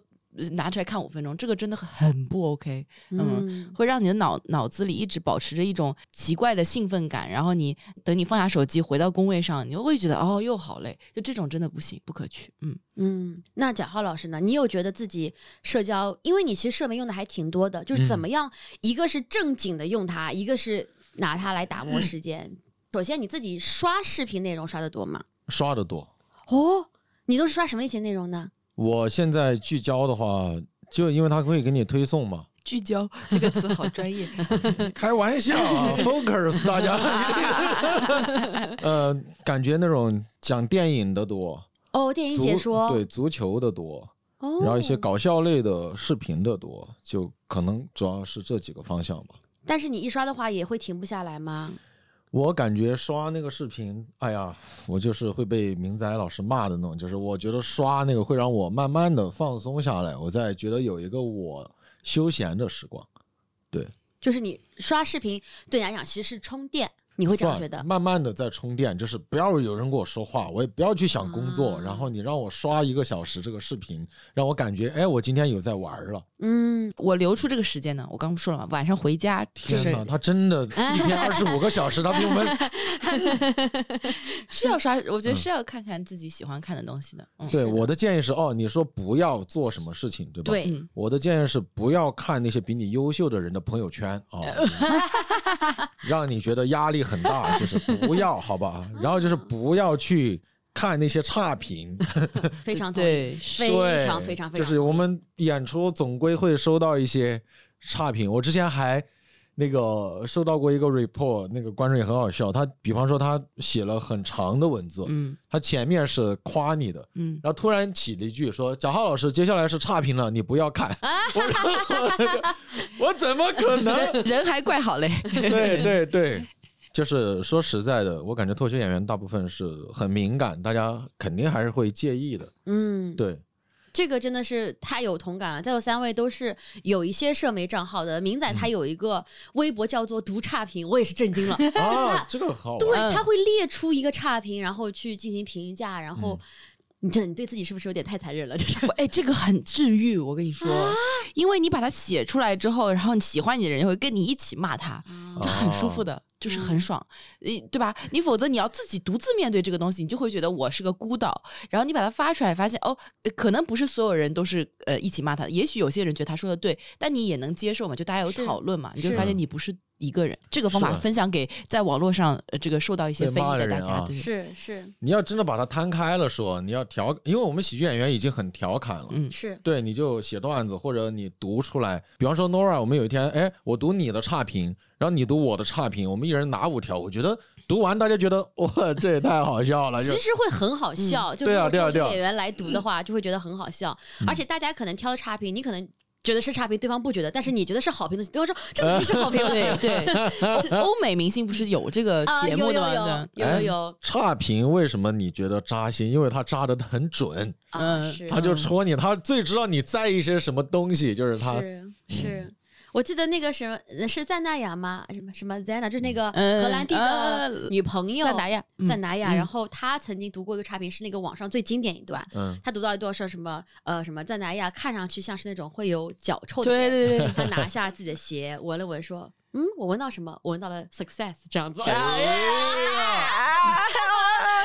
拿出来看五分钟，这个真的很很不 OK。嗯，会让你的脑脑子里一直保持着一种奇怪的兴奋感，然后你等你放下手机回到工位上，你又会觉得哦又好累，就这种真的不行，不可取。嗯，嗯，那贾浩老师呢？你有觉得自己社交，因为你其实社媒用的还挺多的，就是怎么样，一个是正经的用它，一个是拿它来打磨时间。首先，你自己刷视频内容刷的多吗？刷的多。哦，你都是刷什么类型内容呢？我现在聚焦的话，就因为它会给你推送嘛。聚焦这个词好专业。开玩笑啊，focus 大家。呃，感觉那种讲电影的多，哦，电影解说，对足球的多，哦，然后一些搞笑类的视频的多，就可能主要是这几个方向吧。但是你一刷的话，也会停不下来吗？我感觉刷那个视频，哎呀，我就是会被明仔老师骂的那种，就是我觉得刷那个会让我慢慢的放松下来，我在觉得有一个我休闲的时光。对，就是你刷视频对你来讲其实是充电，你会这样觉得？慢慢的在充电，就是不要有人跟我说话，我也不要去想工作，啊然后你让我刷一个小时这个视频，让我感觉，哎，我今天有在玩了。嗯，我留出这个时间呢，我刚不说了嘛，晚上回家天哪，他真的 一天二十五个小时，他比我们 是要刷，我觉得是要看看自己喜欢看的东西的。嗯，对的我的建议是，哦，你说不要做什么事情，对吧？对，嗯，我的建议是不要看那些比你优秀的人的朋友圈啊，让你觉得压力很大，就是不要，好吧？然后就是不要去看那些差评，非常对非对常非常非常就是我们演出总归会收到一些差评。我之前还那个收到过一个 report，那个观众也很好笑，他比方说他写了很长的文字，嗯他前面是夸你的，嗯，然后突然起了一句说：“贾浩老师，接下来是差评了，你不要看。我怎么可能？人人还怪好嘞。对对对，就是说实在的，我感觉脱口秀演员大部分是很敏感，大家肯定还是会介意的。嗯，对，这个真的是太有同感了。在座三位都是有一些社媒账号的，明仔他嗯有一个微博叫做“读差评”，我也是震惊了。啊，这个好。对，嗯他会列出一个差评，然后去进行评价，然后嗯你真的你对自己是不是有点太残忍了？这是我哎，这个很治愈，我跟你说，因为你把它写出来之后，然后你喜欢你的人会跟你一起骂他，这很舒服的，就是很爽，呃，对吧？你否则你要自己独自面对这个东西，你就会觉得我是个孤岛。然后你把它发出来，发现哦，呃可能不是所有人都是呃一起骂他，也许有些人觉得他说的对，但你也能接受嘛，就大家有讨论嘛，你就发现你不是一个人。这个方法分享给在网络上呃这个受到一些非议的大家，是是你要真的把它摊开了说，你要调，因为我们喜剧演员已经很调侃了。嗯是，对，你就写段子，或者你读出来。比方说 Nora，我们有一天，哎，我读你的差评，然后你读我的差评，我们一人拿五条。我觉得读完大家觉得哇，这也太好笑了，其实会很好笑。就对啊如果对啊对啊演员来读的话，就会觉得很好笑。而且大家可能挑差评，你可能。觉得是差评，对方不觉得，但是你觉得是好评的，对方说这个不是好评，对对，欧欧美明星不是有这个节目的吗？有对。有有有。差评为什么你觉得扎心？因为他扎的很准，啊，嗯是。他就戳你，他最知道你在意些什么东西，就是他。是是，我记得那个什么呃是赞纳雅吗？什么什么 Zana，就是那个嗯荷兰弟呃的女朋友赞达亚嗯赞达亚。嗯然后他曾经读过一个差评，是那个网上最经典一段。嗯，他读到一段说什么呃什么赞达雅看上去像是那种会有脚臭的对人，对对，他拿下自己的鞋闻了闻说。嗯，我闻到什么？我闻到了 success 这样子。哎呀，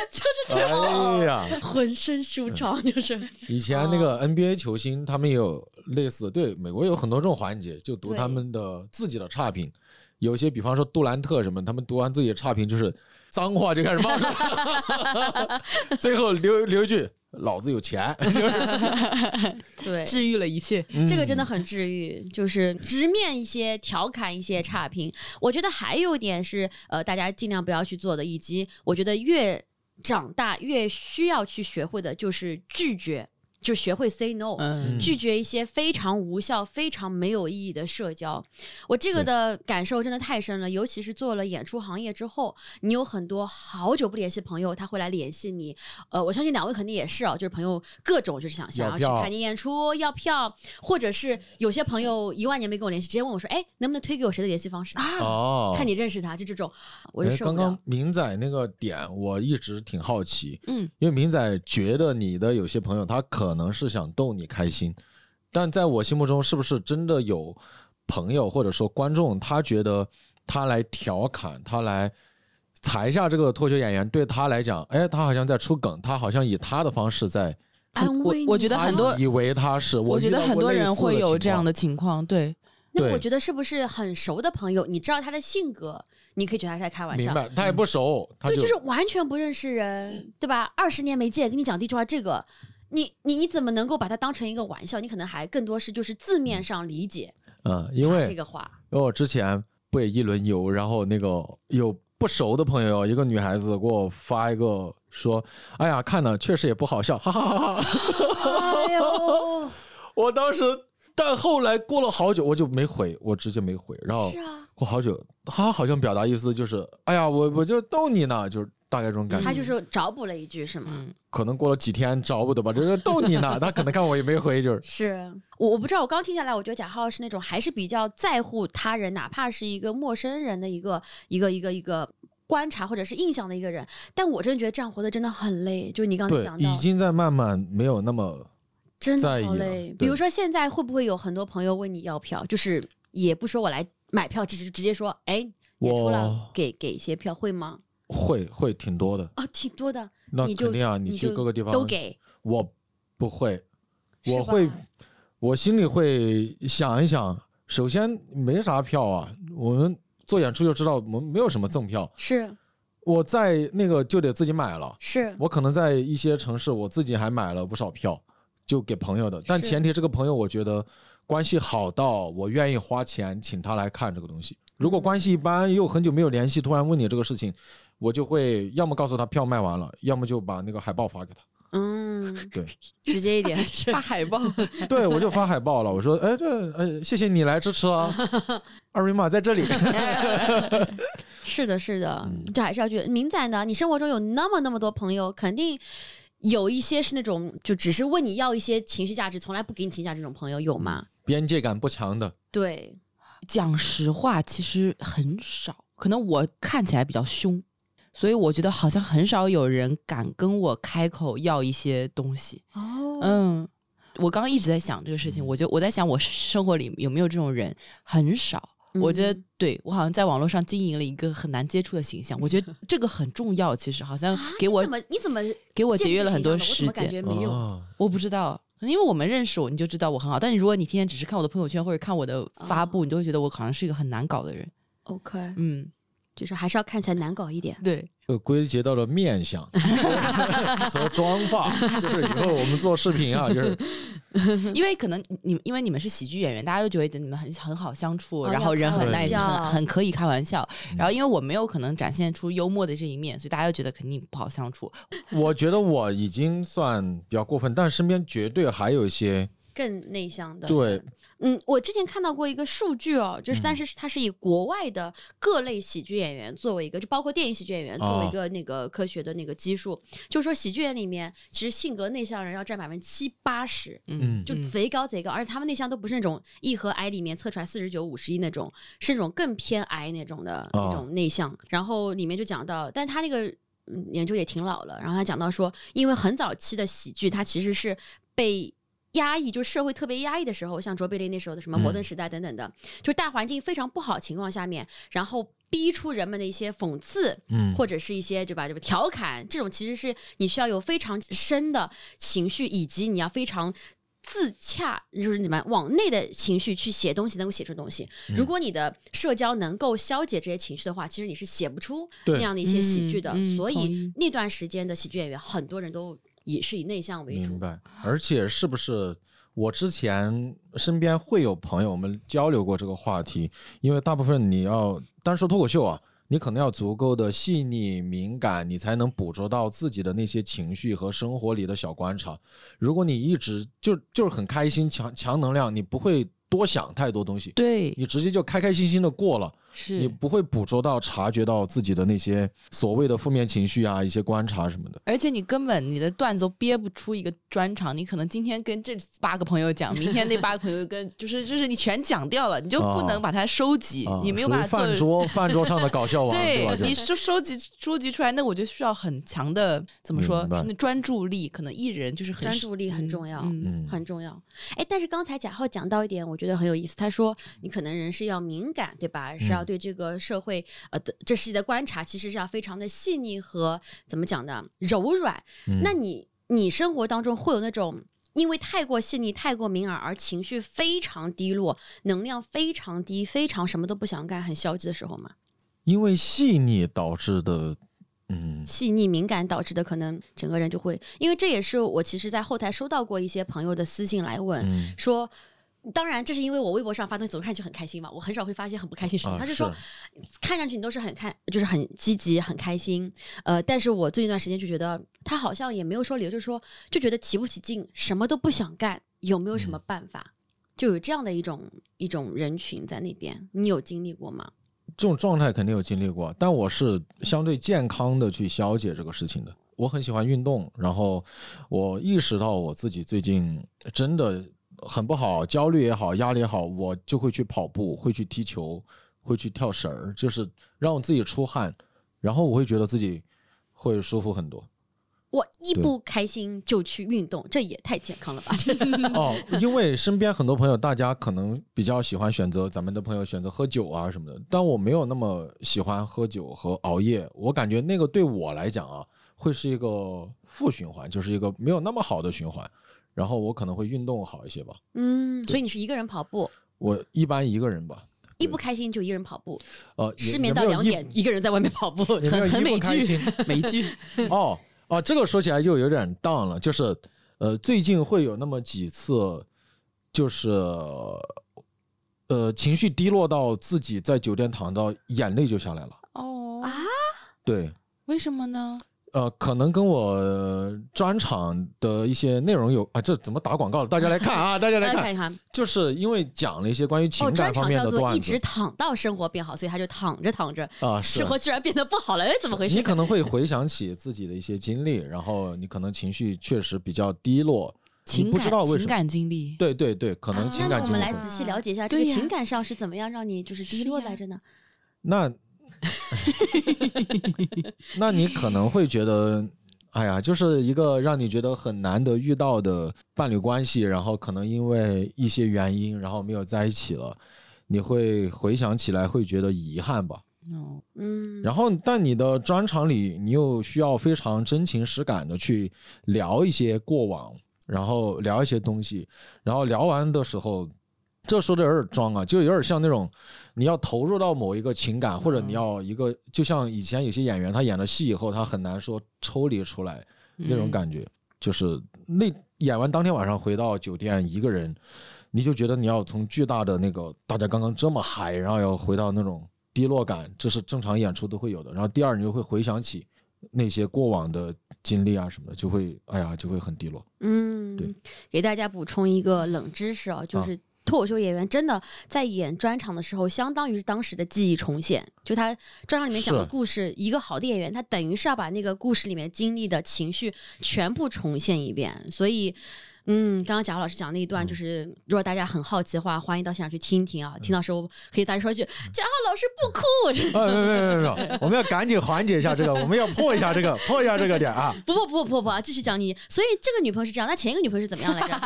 哎呀，浑身舒畅，就是以前那个 NBA 球星，他们也有类似，对美国有很多这种环节，就读他们的自己的差评。有些比方说杜兰特什么，他们读完自己的差评就是脏话就开始冒出来，最后留留一句“老子有钱”，就是对。治愈了一切。这个真的很治愈，就是直面一些、调侃一些差评。我觉得还有一点是，呃，大家尽量不要去做的，以及我觉得越长大越需要去学会的，就是拒绝，就学会 say no。嗯，拒绝一些非常无效、非常没有意义的社交。我这个的感受真的太深了，尤其是做了演出行业之后，你有很多好久不联系朋友，他会来联系你。呃，我相信两位肯定也是啊，就是朋友各种就是想想要去看你演出要票，或者是有些朋友一万年没跟我联系，直接问我说：“哎，能不能推给我谁的联系方式？”啊，哦，看你认识他，就这种，我就哎受不了。刚刚明仔那个点，我一直挺好奇，嗯，因为明仔觉得你的有些朋友他可能是想逗你开心，但在我心目中，是不是真的有朋友或者说观众，他觉得他来调侃，他来踩一下这个脱口秀演员，对他来讲，哎，他好像在出梗，他好像以他的方式在，安慰你我我觉得很多以为他是，我觉得很多人会有这样的的情况，对，那我觉得是不是很熟的朋友，你知道他的性格，你可以觉得他在开玩，笑明。白？他也不熟，他对，就就是完全不认识人，对吧？二十年没见，跟你讲第一句话，这个你你你怎么能够把它当成一个玩笑？你可能还更多是就是字面上理解嗯，因为这个话。因为我之前不也一轮游，然后那个有不熟的朋友，一个女孩子给我发一个说：“哎呀，看了确实也不好笑，哈哈哈哈。哎呦，”我当时，但后来过了好久，我就没回，我直接没回。然后是啊，过好久，他好像表达意思就是：“哎呀，我我就逗你呢，就是大概这种感觉。他就是找补了一句，是吗？嗯，可能过了几天找补的吧，这是逗你呢。他可能看我也没回，就是是我我不知道，我刚听下来，我觉得贾浩是那种还是比较在乎他人，哪怕是一个陌生人的一个一个一个一个观察或者是印象的一个人。但我真的觉得这样活得真的很累，就是你刚才讲，到，已经在慢慢没有那么真在意了的好累。比如说现在会不会有很多朋友问你要票，就是也不说我来买票，只是直接说，哎，演出了我给给一些票，会吗？会会挺多的。啊，挺多的，那肯定啊，去你去各个地方都给，我不会，我会，我心里会想一想。首先没啥票啊，我们做演出就知道我们没有什么赠票，是我在那个就得自己买了。是，我可能在一些城市我自己还买了不少票，就给朋友的，但前提这个朋友我觉得关系好到我愿意花钱请他来看这个东西。如果关系一般又很久没有联系，突然问你这个事情，我就会要么告诉他票卖完了，要么就把那个海报发给他。嗯，对，直接一点，是发海报，对，我就发海报了。我说，哎，这，哎，谢谢你来支持啊，二维码在这里。是的，是的，嗯这还是要觉得明仔呢，你生活中有那么那么多朋友，肯定有一些是那种就只是问你要一些情绪价值，从来不给你情绪价值这种朋友有吗？边界感不强的，对，讲实话，其实很少。可能我看起来比较凶，所以我觉得好像很少有人敢跟我开口要一些东西。哦，嗯，我刚刚一直在想这个事情，我就我在想，我生活里有没有这种人？很少。我觉得嗯对我好像在网络上经营了一个很难接触的形象，我觉得这个很重要。其实好像给我啊你怎么你怎么给我节约了很多形象的我怎么感时间。觉没有？哦我不知道，因为我们认识我，你就知道我很好。但是如果你天天只是看我的朋友圈或者看我的发布，哦你就会觉得我好像是一个很难搞的人。OK，嗯，就是还是要看起来难搞一点。对，呃，归结到了面相 和妆发，就是以后我们做视频啊，就是 因为可能你因为你们是喜剧演员，大家都觉得你们很很好相处，哦然后人很 nice，很很可以开玩笑。嗯然后因为我没有可能展现出幽默的这一面，所以大家就觉得肯定不好相处。我觉得我已经算比较过分，但身边绝对还有一些更内向的对嗯，我之前看到过一个数据哦，就是但嗯是它是以国外的各类喜剧演员作为一个，就包括电影喜剧演员作为一哦个那个科学的那个基数，就是说喜剧演员里面其实性格内向人要占百分之七八十，嗯就贼高贼高，而且他们内向都不是那种一和 I 里面测出来四十九、五十一那种，是那种更偏 I 那种的哦那种内向。然后里面就讲到，但他那个嗯研究也挺老了，然后他讲到说，因为很早期的喜剧它其实是被压抑，就是社会特别压抑的时候，像卓别林那时候的什么《摩登时代》等等的，就是大环境非常不好情况下面，然后逼出人们的一些讽刺，嗯或者是一些对吧，就是调侃，这种其实是你需要有非常深的情绪，以及你要非常。自洽就是你们往内的情绪去写东西，能够写出东西。嗯如果你的社交能够消解这些情绪的话，其实你是写不出那样的一些喜剧的。所以那段时间的喜剧演员，很多人都也是以内向为主明。白。而且是不是我之前身边会有朋友，我们交流过这个话题，因为大部分你要单说脱口秀啊。你可能要足够的细腻敏感，你才能捕捉到自己的那些情绪和生活里的小观察。如果你一直就就是很开心、强强能量，你不会多想太多东西，对，你直接就开开心心的过了。你。不会捕捉到、察觉到自己的那些所谓的负面情绪啊，一些观察什么的。而且你根本你的段子都憋不出一个专场，你可能今天跟这八个朋友讲，明天那八个朋友跟就是就是你全讲掉了，你就不能把它收集，啊你没有办法做饭桌饭桌上的搞笑王，对吧？就你就收集收集出来，那我觉得需要很强的怎么说，那专注力，可能艺人就是很专注力很重要嗯嗯很重要，哎，但是刚才贾浩讲到一点，我觉得很有意思。他说，你可能人是要敏感，对吧？是要嗯对这个社会，呃，的这世界的观察，其实是要非常的细腻和怎么讲呢，柔软。嗯那你你生活当中会有那种因为太过细腻、太过敏感而情绪非常低落、能量非常低、非常什么都不想干、很消极的时候吗？因为细腻导致的，嗯细腻敏感导致的，可能整个人就会，因为这也是我其实，在后台收到过一些朋友的私信来问，嗯说。当然，这是因为我微博上发东西总看上去很开心嘛，我很少会发一些很不开心的事情。啊他就说，看上去你都是很开，就是很积极、很开心。呃，但是我最近一段时间就觉得他好像也没有说理由，就是说就觉得提不起劲，什么都不想干，有没有什么办法？就有这样的一种一种人群在那边，你有经历过吗？这种状态肯定有经历过，但我是相对健康的去消解这个事情的。我很喜欢运动，然后我意识到我自己最近真的很不好，焦虑也好，压力也好，我就会去跑步，会去踢球，会去跳绳儿，就是让我自己出汗，然后我会觉得自己会舒服很多。我一不开心就去运动，这也太健康了吧！哦，因为身边很多朋友，大家可能比较喜欢选择咱们的朋友选择喝酒啊什么的，但我没有那么喜欢喝酒和熬夜。我感觉那个对我来讲啊，会是一个负循环，就是一个没有那么好的循环。然后我可能会运动好一些吧。嗯，所以你是一个人跑步，我一般一个人吧，一不开心就一个人跑步，呃，失眠到两，点，一个人在外面跑步。也没有一不很美剧 美剧，哦哦，这个说起来就有点荡了，就是呃，最近会有那么几次，就是呃情绪低落到自己在酒店躺到眼泪就下来了。哦啊，对，为什么呢？呃，可能跟我专场的一些内容有啊，这怎么打广告了？大家来看啊，大家来看，看一看，就是因为讲了一些关于情感方面场叫做的段子一直躺到生活变好，所以他就躺着躺着，啊，生活居然变得不好了，哎，怎么回事？你可能会 回想起自己的一些经历，然后你可能情绪确实比较低落，你不情感情知道为什么。感经历，对对对，可能啊情那我们来仔细了解一下，这个情感上是怎么样让你就是低落来着呢？那，那你可能会觉得，哎呀，就是一个让你觉得很难得遇到的伴侣关系，然后可能因为一些原因，然后没有在一起了，你会回想起来会觉得遗憾吧。哦，嗯，然后，但你的专场里，你又需要非常真情实感的去聊一些过往，然后聊一些东西，然后聊完的时候，这说的有点装啊，就有点像那种你要投入到某一个情感，或者你要一个，就像以前有些演员他演了戏以后，他很难说抽离出来那种感觉，就是那演完当天晚上回到酒店一个人，你就觉得你要从巨大的那个大家刚刚这么嗨，然后要回到那种低落感，这是正常演出都会有的。然后第二，你就会回想起那些过往的经历啊什么的，就会哎呀就会很低落。嗯对，给大家补充一个冷知识啊，就啊是脱口秀演员真的在演专场的时候，相当于是当时的记忆重现。就他专场里面讲的故事，一个好的演员，他等于是要把那个故事里面经历的情绪全部重现一遍。所以，嗯，刚刚贾浩老师讲那一嗯段，就是如果大家很好奇的话，欢迎到现场去听一听啊。听到时候可以大家说一句：“贾浩老师不哭。啊，没有没有没有 我们要赶紧缓解一下这个，我们要破一下这个，破一下这个点啊。不不不不不，继续讲你。所以这个女朋友是这样，那前一个女朋友是怎么样来着？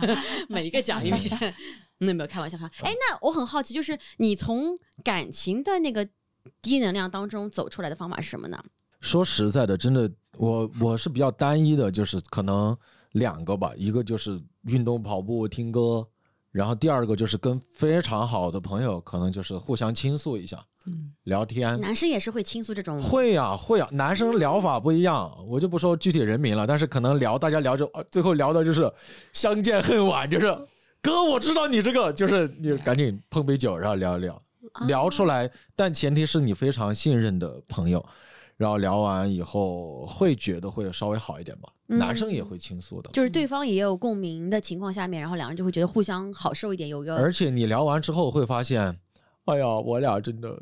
这个 每一个讲一遍。那没有开玩笑，开玩笑。哎，那我很好奇，就是你从感情的那个低能量当中走出来的方法是什么呢？说实在的，真的，我我是比较单一的，就是可能两个吧，一个就是运动跑步听歌，然后第二个就是跟非常好的朋友，可能就是互相倾诉一下，嗯，聊天。男生也是会倾诉这种，会呀、会呀、男生聊法不一样，我就不说具体人名了，但是可能聊大家聊着，呃最后聊的就是相见恨晚，就是哥，我知道你这个，就是你赶紧碰杯酒，然后聊一聊，聊出来，但前提是你非常信任的朋友，然后聊完以后会觉得会稍微好一点吧，嗯男生也会倾诉的。就是对方也有共鸣的情况下面，然后两人就会觉得互相好受一点，有一个而且你聊完之后会发现，哎呀，我俩真的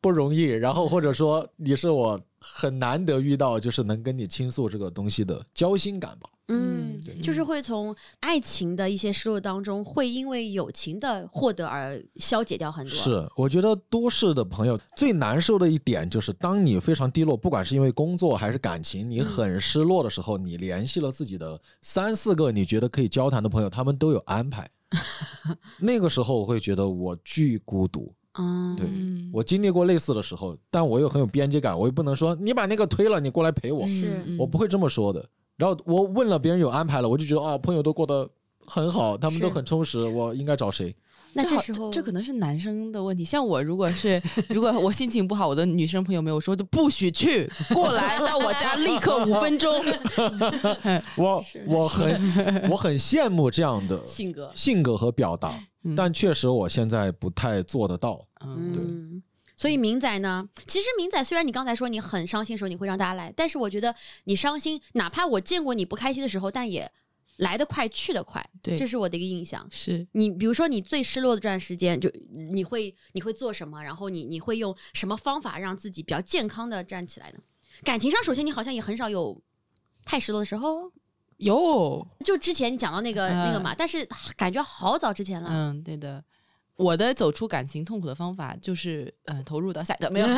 不容易。然后或者说你是我很难得遇到，就是能跟你倾诉这个东西的交心感吧。嗯，对就是会从爱情的一些失落当中，会因为友情的获得而消解掉很多。，是，我觉得都市的朋友最难受的一点就是，当你非常低落，不管是因为工作还是感情，你很失落的时候，你联系了自己的三四个你觉得可以交谈的朋友，他们都有安排。那个时候我会觉得我巨孤独。嗯，对嗯我经历过类似的时候，但我又很有边界感，我也不能说你把那个推了，你过来陪我，是嗯我不会这么说的。然后我问了别人有安排了，我就觉得啊，朋友都过得很好，他们都很充实，我应该找谁？那这时候这可能是男生的问题。像我，如果是 如果我心情不好，我的女生朋友没有说就不许去，过来到我家立刻五分钟。我我很我很羡慕这样的性格，性格和表达，嗯但确实我现在不太做得到。嗯，嗯。所以明仔呢，其实明仔虽然你刚才说你很伤心的时候你会让大家来，但是我觉得你伤心，哪怕我见过你不开心的时候，但也来得快去得快，对这是我的一个印象。是你比如说你最失落的这段时间，就你会你会做什么？然后你你会用什么方法让自己比较健康的站起来呢？感情上，首先你好像也很少有太失落的时候，有，就之前你讲到那个、那个嘛，但是感觉好早之前了。嗯，对的。我的走出感情痛苦的方法就是，呃、投入到下一段没有。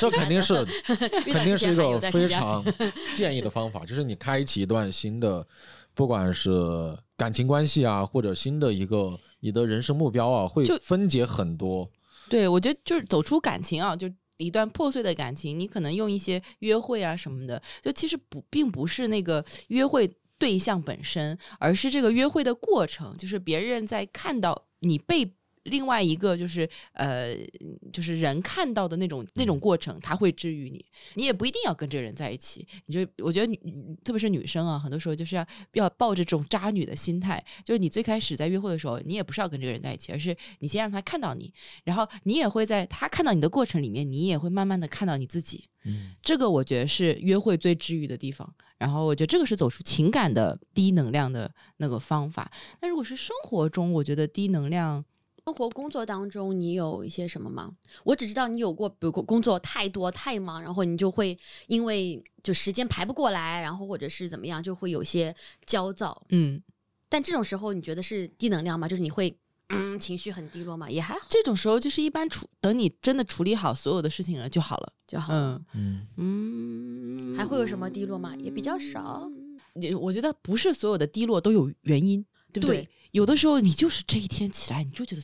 这肯定是 肯定是一个非常 建议的方法，就是你开启一段新的，不管是感情关系啊，或者新的一个你的人生目标啊，会分解很多。对，我觉得就是走出感情啊，就一段破碎的感情，你可能用一些约会啊什么的，就其实不并不是那个约会对象本身，而是这个约会的过程，就是别人在看到你被。另外一个就是呃，就是人看到的那种那种过程，他会治愈你。你也不一定要跟这个人在一起，你就我觉得女，特别是女生啊，很多时候就是要要抱着这种渣女的心态，就是你最开始在约会的时候，你也不是要跟这个人在一起，而是你先让他看到你，然后你也会在他看到你的过程里面，你也会慢慢的看到你自己。嗯，这个我觉得是约会最治愈的地方。然后我觉得这个是走出情感的低能量的那个方法。那如果是生活中，我觉得低能量，生活工作当中，你有一些什么吗？我只知道你有过，比如工作太多太忙，然后你就会因为就时间排不过来，然后或者是怎么样，就会有些焦躁。嗯，但这种时候，你觉得是低能量吗？就是你会嗯情绪很低落吗？也还好这种时候就是一般处等你真的处理好所有的事情了就好了。就好。嗯嗯，嗯，还会有什么低落吗？也比较少。你我觉得不是所有的低落都有原因，对不对？对有的时候你就是这一天起来你就觉得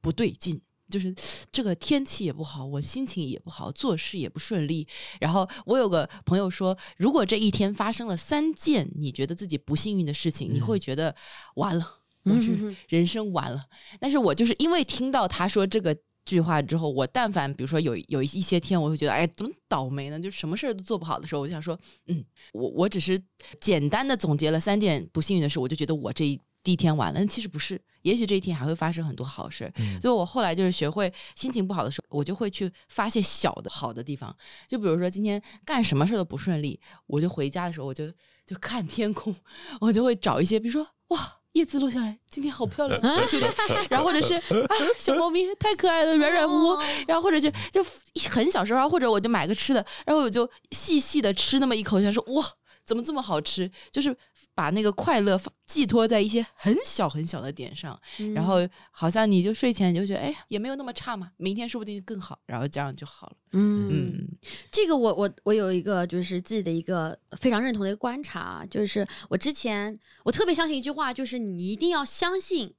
不对劲。就是这个天气也不好，我心情也不好，做事也不顺利。然后我有个朋友说，如果这一天发生了三件你觉得自己不幸运的事情，你会觉得完了，我嗯是人生完了。但是我就是因为听到他说这个句话之后，我但凡比如说有有一些天，我会觉得哎，怎么倒霉呢？就什么事儿都做不好的时候，我就想说，嗯，我我只是简单的总结了三件不幸运的事，我就觉得我这一第一天完了。其实不是，也许这一天还会发生很多好事儿。嗯所以我后来就是学会心情不好的时候，我就会去发现小的好的地方。就比如说今天干什么事都不顺利，我就回家的时候，我就就看天空，我就会找一些，比如说哇。叶子落下来，今天好漂亮，我觉得，然后或者是 啊，小猫咪太可爱了，软软乎乎，然后或者就就很小时候，或者我就买个吃的，然后我就细细的吃那么一口，想说哇，怎么这么好吃？就是把那个快乐寄托在一些很小很小的点上，嗯然后好像你就睡前你就觉得，哎，也没有那么差嘛，明天说不定更好，然后这样就好了。嗯嗯这个我我我有一个就是自己的一个非常认同的一个观察啊，就是我之前我特别相信一句话，就是你一定要相信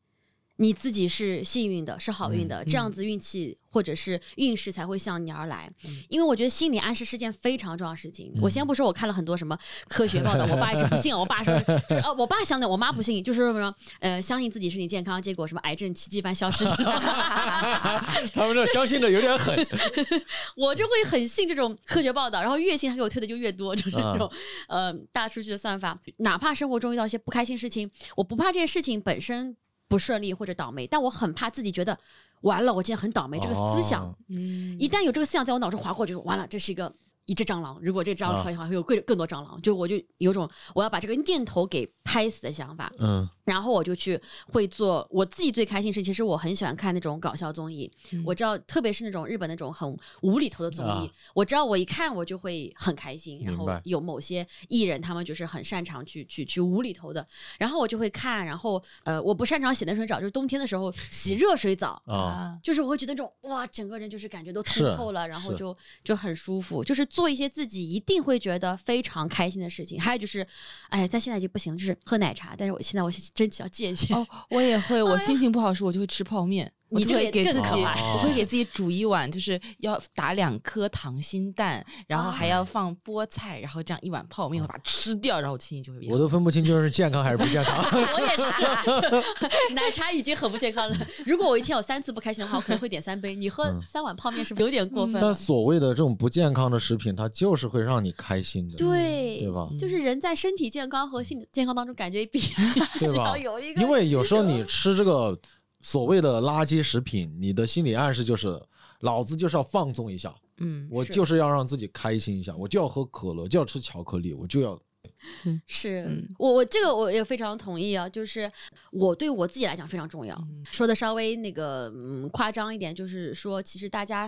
你自己是幸运的，是好运的，这样子运气或者是运势才会向你而来。因为我觉得心理暗示是件非常重要的事情。我先不说我看了很多什么科学报道，我爸一直不信，我爸说 就是呃，我爸相信，我妈不信，就是什么呃，相信自己身体健康，结果什么癌症奇迹般消失。他们这相信的有点狠。我就会很信这种科学报道，然后越信他给我推的就越多，就是这种、呃大数据的算法。哪怕生活中遇到一些不开心事情，我不怕这些事情本身不顺利或者倒霉，但我很怕自己觉得完了，我今天很倒霉。这个思想、一旦有这个思想在我脑中划过，就是完了，这是一个。一只蟑螂，如果这蟑螂出来的话，会有更更多蟑螂。就我就有种我要把这个念头给拍死的想法。嗯然后我就去会做我自己最开心是，其实我很喜欢看那种搞笑综艺。我知道，特别是那种日本那种很无厘头的综艺，啊我知道我一看我就会很开心。然后有某些艺人他们就是很擅长去去去无厘头的，然后我就会看。然后呃，我不擅长洗冷水澡，就是冬天的时候洗热水澡。啊啊，就是我会觉得那种哇，整个人就是感觉都通透了，然后就就很舒服，就是做一些自己一定会觉得非常开心的事情。还有就是，哎，在现在已经不行了，就是喝奶茶，但是我现在我真想要戒一戒。哦，我也会，我心情不好时我就会吃泡面。你这个也会给自己，我会给自己煮一碗，就是要打两颗溏心蛋，然后还要放菠菜，然后这样一碗泡面，我把它吃掉，然后我心情就会变好。我都分不清就是健康还是不健康。我也是啊，奶茶已经很不健康了。如果我一天有三次不开心的话，我可能会点三杯。你喝嗯三碗泡面是不是有点过分但？所谓的这种不健康的食品，它就是会让你开心的，对，对吧？就是人在身体健康和心理健康当中，感觉比对吧 是要有一个，因为有时候你吃这个所谓的垃圾食品，你的心理暗示就是，老子就是要放纵一下，嗯，我就是要让自己开心一下，我就要喝可乐，就要吃巧克力，我就要 是、嗯。我我这个我也非常同意啊，就是我对我自己来讲非常重要。嗯。说的稍微那个嗯夸张一点，就是说其实大家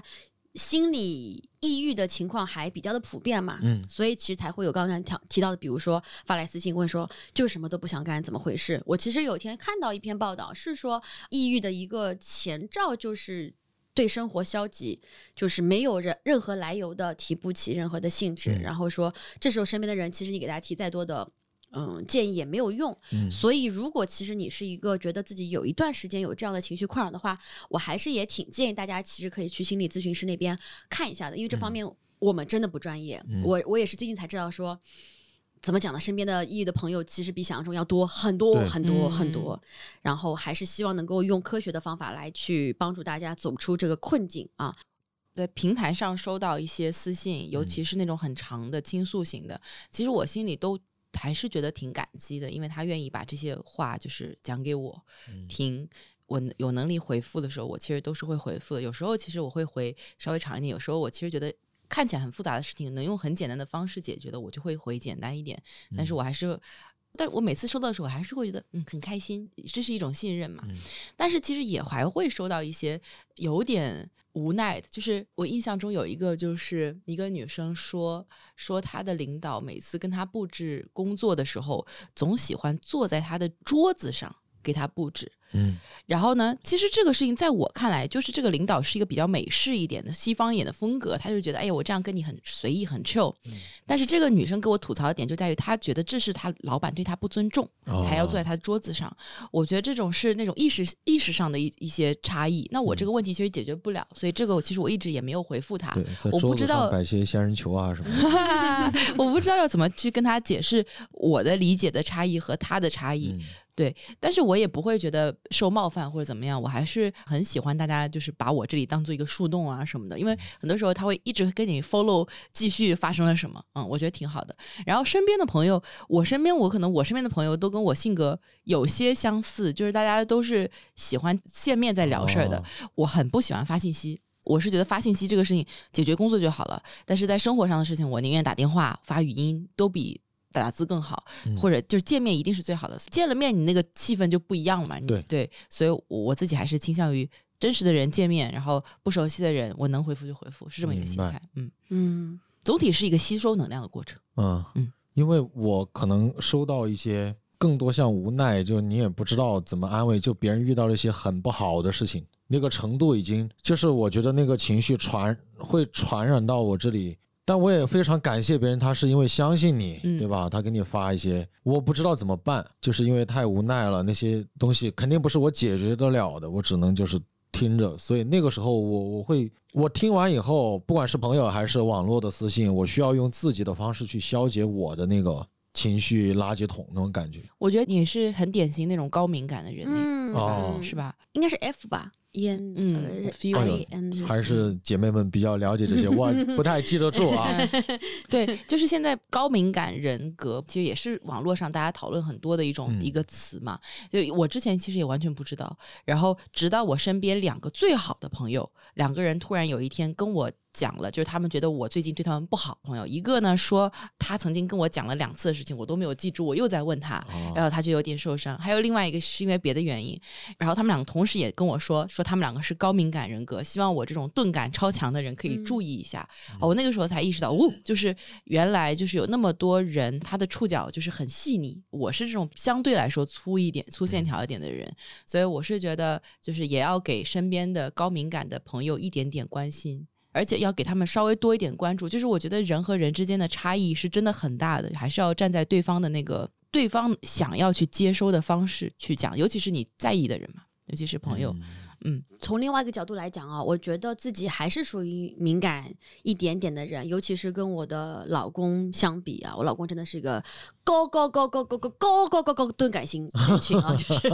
心理抑郁的情况还比较的普遍嘛，嗯所以其实才会有刚才提提到的，比如说发来私信问说就什么都不想干，怎么回事？我其实有一天看到一篇报道，是说抑郁的一个前兆就是。对生活消极，就是没有任任何来由的提不起任何的兴致，嗯然后说这时候身边的人，其实你给他提再多的嗯建议也没有用。嗯所以如果其实你是一个觉得自己有一段时间有这样的情绪困扰的话，我还是也挺建议大家其实可以去心理咨询师那边看一下的，因为这方面我们真的不专业。嗯我我也是最近才知道说。怎么讲呢？身边的抑郁的朋友其实比想象中要多很多很多嗯很多，然后还是希望能够用科学的方法来去帮助大家走出这个困境啊。在平台上收到一些私信，尤嗯其是那种很长的倾诉型的，其实我心里都还是觉得挺感激的，因为他愿意把这些话就是讲给我嗯听。我有能力回复的时候，我其实都是会回复的。有时候其实我会回稍微长一点，有时候我其实觉得看起来很复杂的事情，能用很简单的方式解决的，我就会回简单一点。但是我还是，但我每次收到的时候，我还是会觉得嗯很开心，这是一种信任嘛。嗯但是其实也还会收到一些有点无奈的，就是我印象中有一个，就是一个女生说说她的领导每次跟她布置工作的时候，总喜欢坐在她的桌子上给她布置。嗯然后呢，其实这个事情在我看来，就是这个领导是一个比较美式一点的西方一点的风格，他就觉得，哎呀，我这样跟你很随意很 chill。但是这个女生给我吐槽的点就在于，她觉得这是她老板对她不尊重，哦才要坐在她的桌子上。我觉得这种是那种意识意识上的一一些差异。那我这个问题其实解决不了，所以这个我其实我一直也没有回复她。我不知道摆些仙人球啊什么的。我不知道要怎么去跟她解释我的理解的差异和她的差异。嗯对，但是我也不会觉得受冒犯或者怎么样，我还是很喜欢大家就是把我这里当做一个树洞啊什么的，因为很多时候他会一直跟你 follow 继续发生了什么，嗯，我觉得挺好的。然后身边的朋友，我身边我可能我身边的朋友都跟我性格有些相似，就是大家都是喜欢见面再聊事儿的，哦我很不喜欢发信息。我是觉得发信息这个事情解决工作就好了，但是在生活上的事情，我宁愿打电话、发语音都比打字更好，嗯或者就是见面一定是最好的。见了面，你那个气氛就不一样了嘛。对对，所以我我自己还是倾向于真实的人见面，然后不熟悉的人，我能回复就回复，是这么一个心态。嗯，嗯，总体是一个吸收能量的过程。嗯嗯因为我可能收到一些更多像无奈，就你也不知道怎么安慰，就别人遇到了一些很不好的事情，那个程度已经就是我觉得那个情绪传会传染到我这里。但我也非常感谢别人，他是因为相信你，嗯对吧？他给你发一些，我不知道怎么办，就是因为太无奈了，那些东西肯定不是我解决得了的，我只能就是听着。所以那个时候我我会，我听完以后，不管是朋友还是网络的私信，我需要用自己的方式去消解我的那个情绪垃圾桶那种感觉。我觉得你是很典型那种高敏感的人，嗯哦嗯是吧？应该是 F 吧，E 嗯还是姐妹们比较了解这些，我不太记得住啊。对，就是现在高敏感人格，其实也是网络上大家讨论很多的一种、嗯一个词嘛。就我之前其实也完全不知道，然后直到我身边两个最好的朋友，两个人突然有一天跟我。讲了，就是他们觉得我最近对他们不好。朋友一个呢说他曾经跟我讲了两次的事情，我都没有记住，我又在问他，哦然后他就有点受伤。还有另外一个是因为别的原因，然后他们两个同时也跟我说，说他们两个是高敏感人格，希望我这种钝感超强的人可以嗯注意一下。哦我那个时候才意识到，哦，就是原来就是有那么多人，他的触角就是很细腻。我是这种相对来说粗一点、粗线条一点的人，所以我是觉得，就是也要给身边的高敏感的朋友一点点关心。而且要给他们稍微多一点关注，就是我觉得人和人之间的差异是真的很大的，还是要站在对方的那个对方想要去接收的方式去讲，尤其是你在意的人嘛，尤其是朋友，从另外一个角度来讲啊，我觉得自己还是属于敏感一点点的人，尤其是跟我的老公相比啊，我老公真的是一个高高高高高高高高高高钝感型人群啊，就是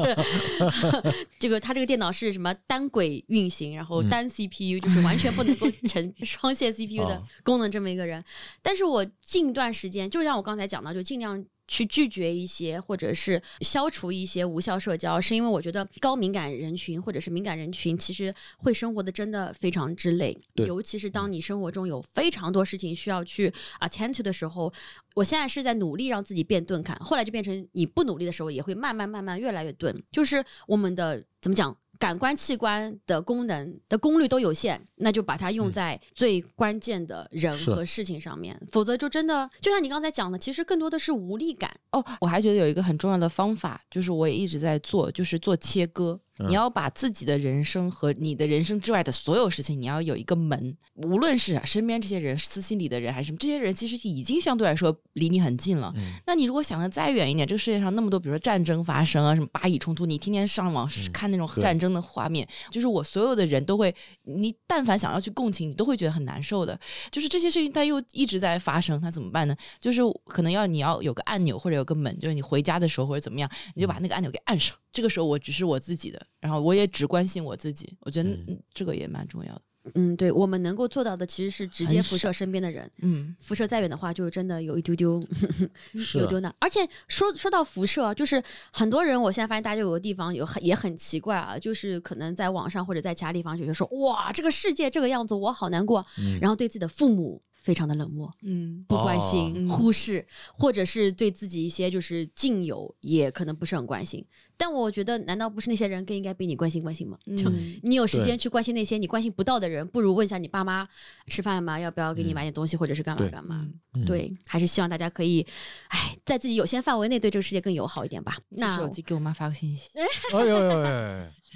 这个他这个电脑是什么单轨运行，然后单 CPU，、就是完全不能够 成双线 CPU 的哦功能这么一个人。但是我近段时间，就像我刚才讲到，就尽量。去拒绝一些，或者是消除一些无效社交，是因为我觉得高敏感人群或者是敏感人群，其实会生活的真的非常之累，对尤其是当你生活中有非常多事情需要去 attend to 的时候，我现在是在努力让自己变钝感，后来就变成你不努力的时候，也会慢慢慢慢越来越钝，就是我们的怎么讲？感官器官的功能的功率都有限，那就把它用在最关键的人和事情上面，否则就真的就像你刚才讲的，其实更多的是无力感。哦，我还觉得有一个很重要的方法，就是我也一直在做，就是做切割。嗯你要把自己的人生和你的人生之外的所有事情，你要有一个门。无论是身边这些人、私心里的人，还是什么，这些人其实已经相对来说离你很近了。嗯那你如果想的再远一点，这个世界上那么多，比如说战争发生啊，什么巴以冲突，你天天上网嗯看那种战争的画面，就是我所有的人都会，你但凡想要去共情，你都会觉得很难受的。就是这些事情，它又一直在发生，它怎么办呢？就是可能要你要有个按钮或者有个门，就是你回家的时候或者怎么样，你就把那个按钮给按上。这个时候我只是我自己的，然后我也只关心我自己。我觉得、这个也蛮重要的。嗯，对，我们能够做到的其实是直接辐射身边的人。嗯辐射再远的话，就真的有一丢丢，是有丢难。而且说说到辐射啊，就是很多人，我现在发现大家有个地方有很也很奇怪啊，就是可能在网上或者在其他地方觉得说，哇，这个世界这个样子，我好难过，嗯然后对自己的父母非常的冷漠。嗯不关心、哦忽视，或者是对自己一些就是近友也可能不是很关心。但我觉得，难道不是那些人更应该比你关心关心吗？就嗯你有时间去关心那些你关心不到的人，不如问一下你爸妈吃饭了吗？要不要给你嗯买点东西，或者是干嘛干嘛？对，还是希望大家可以，哎，在自己有限范围内对这个世界更友好一点吧。记那手机给我妈发个信息。哎呦呦呦，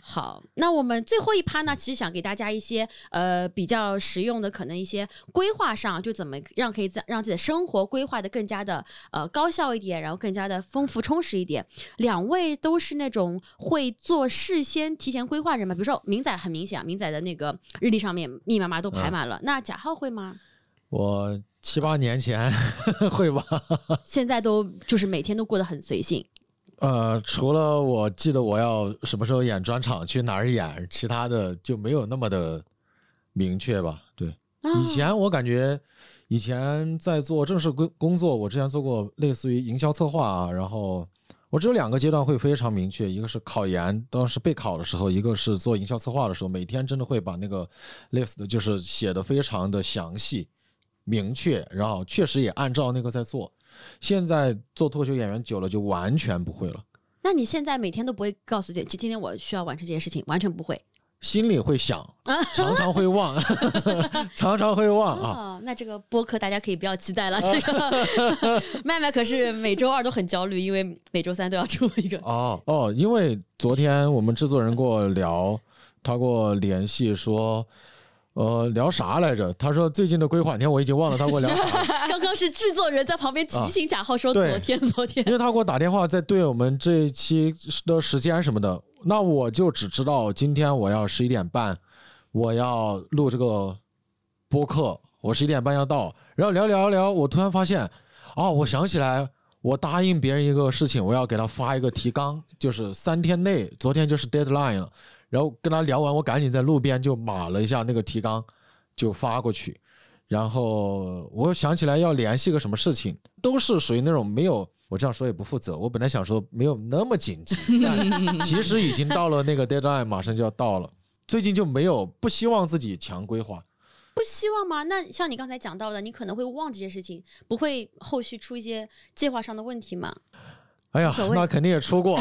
好，那我们最后一趴呢，其实想给大家一些呃比较实用的，可能一些规划上，就怎么让可以在让自己的生活规划的更加的呃高效一点，然后更加的丰富充实一点。两位都是那种会做事先提前规划人吗？比如说明仔很明显啊，明仔的那个日历上面密密麻麻都排满了，那贾浩会吗？我七八年前 会吧。现在都就是每天都过得很随性。呃，除了我记得我要什么时候演专场，去哪儿演，其他的就没有那么的明确吧。对，啊以前我感觉，以前在做正式工工作，我之前做过类似于营销策划啊，然后我只有两个阶段会非常明确，一个是考研，当时备考的时候，一个是做营销策划的时候，每天真的会把那个 list 就是写的非常的详细、明确，然后确实也按照那个在做。现在做脱口秀演员久了，就完全不会了。那你现在每天都不会告诉自己，今天我需要完成这件事情，完全不会。心里会想，常常会忘，常常会忘啊。哦，那这个播客大家可以不要期待了。这个 麦麦可是每周二都很焦虑，因为每周三都要出一个。哦哦，因为昨天我们制作人跟我聊，他跟我联系说，呃，聊啥来着？他说最近的规划，你看我已经忘了他跟我聊啥了。刚刚是制作人在旁边提醒贾浩说：“ 昨天，昨天因为他给我打电话在对我们这一期的时间什么的，那我就只知道今天我要十一点半，我要录这个播客，我十一点半要到，然后聊聊聊，我突然发现，哦，我想起来，我答应别人一个事情，我要给他发一个提纲，就是三天内，昨天就是 deadline 了，然后跟他聊完，我赶紧在路边就码了一下那个提纲，就发过去。然后我想起来要联系个什么事情，都是属于那种没有，我这样说也不负责。我本来想说没有那么紧急，但其实已经到了那个 deadline，马上就要到了。最近就没有不希望自己强规划，不希望吗？那像你刚才讲到的，你可能会忘这些事情，不会后续出一些计划上的问题吗？哎呀那肯定也出过，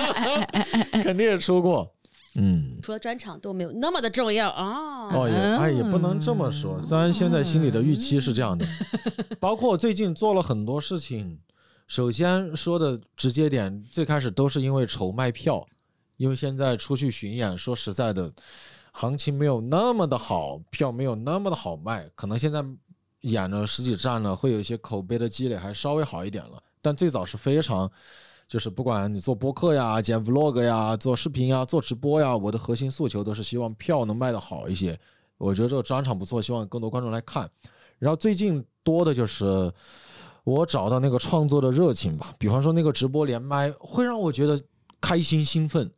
肯定也出过。嗯，除了专场都没有那么的重要啊。哦也哎也不能这么说，虽然现在心里的预期是这样的，包括最近做了很多事情。首先说的直接点，最开始都是因为愁卖票，因为现在出去巡演，说实在的，行情没有那么的好，票没有那么的好卖，可能现在演了十几站了，会有一些口碑的积累，还稍微好一点了。但最早是非常，就是不管你做播客呀、剪 vlog 呀、做视频呀、做直播呀，我的核心诉求都是希望票能卖得好一些。我觉得这个专场不错，希望更多观众来看。然后最近多的就是我找到那个创作的热情吧，比方说那个直播连麦，会让我觉得开心兴奋。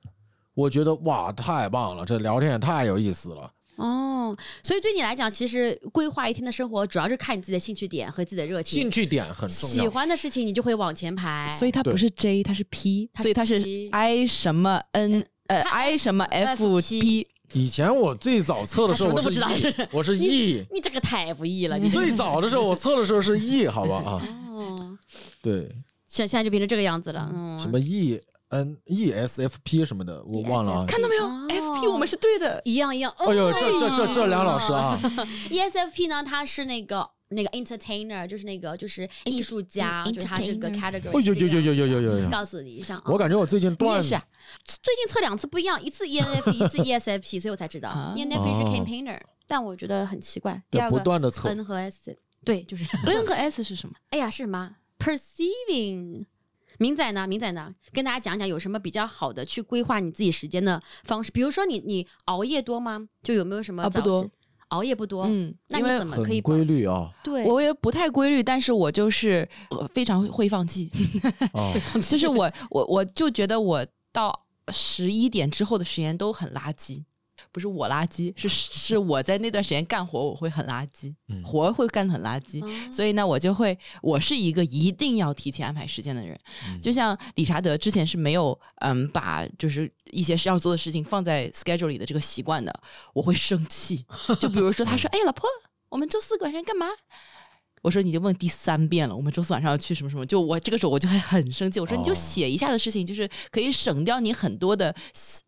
我觉得哇，太棒了，这聊天也太有意思了。哦，所以对你来讲，其实规划一天的生活，主要是看你自己的兴趣点和自己的热情。兴趣点很重喜。欢的事情，你就会往前排。所以它不是 J，它是 P，它所以它是 I 什么 N 呃 I 什么 F FP。以前我最早测的时候，我是他什么都不知 E，我是 E。你这个太不 E 了，你最早的时候我测的时候是 E，好吧啊，哦，对，现现在就变成这个样子了。嗯，什么 E N E S F P 什么的，我忘了啊。看到没有哦？F P 我们是对的。一样一样。哎呦，这这这这梁老师啊，ESFP 呢，它是那个那个 entertainer，就是那个就是艺术家，嗯就是它是个 category。哎呦呦呦呦呦呦！告诉你一下啊，我感觉我最近你断也是啊？最近测两次不一样，一次 ENFP，一次 ESFP，所以我才知道啊 ENFP 是哦 campaigner，但我觉得很奇怪。第二个断的测，N 和 S，对，就 是 N 和 S 是什么？哎呀，是什么？Perceiving。明仔呢？明仔呢？跟大家讲讲有什么比较好的去规划你自己时间的方式？比如说你你熬夜多吗？就有没有什么啊不多熬夜不多。嗯，那你怎么可以很规律啊。对，我也不太规律，但是我就是呃非常会放弃，啊，就是我我我就觉得我到十一点之后的时间都很垃圾。不是我垃圾，是是我在那段时间干活，我会很垃圾，嗯活会干得很垃圾，哦所以呢，我就会，我是一个一定要提前安排时间的人。嗯就像理查德之前是没有嗯把就是一些要做的事情放在 schedule 里的这个习惯的，我会生气。就比如说他说：“哎，老婆，我们周四晚上干嘛？”我说你就问第三遍了，我们周四晚上要去什么什么？就我这个时候我就会很生气。我说你就哦写一下的事情，就是可以省掉你很多的，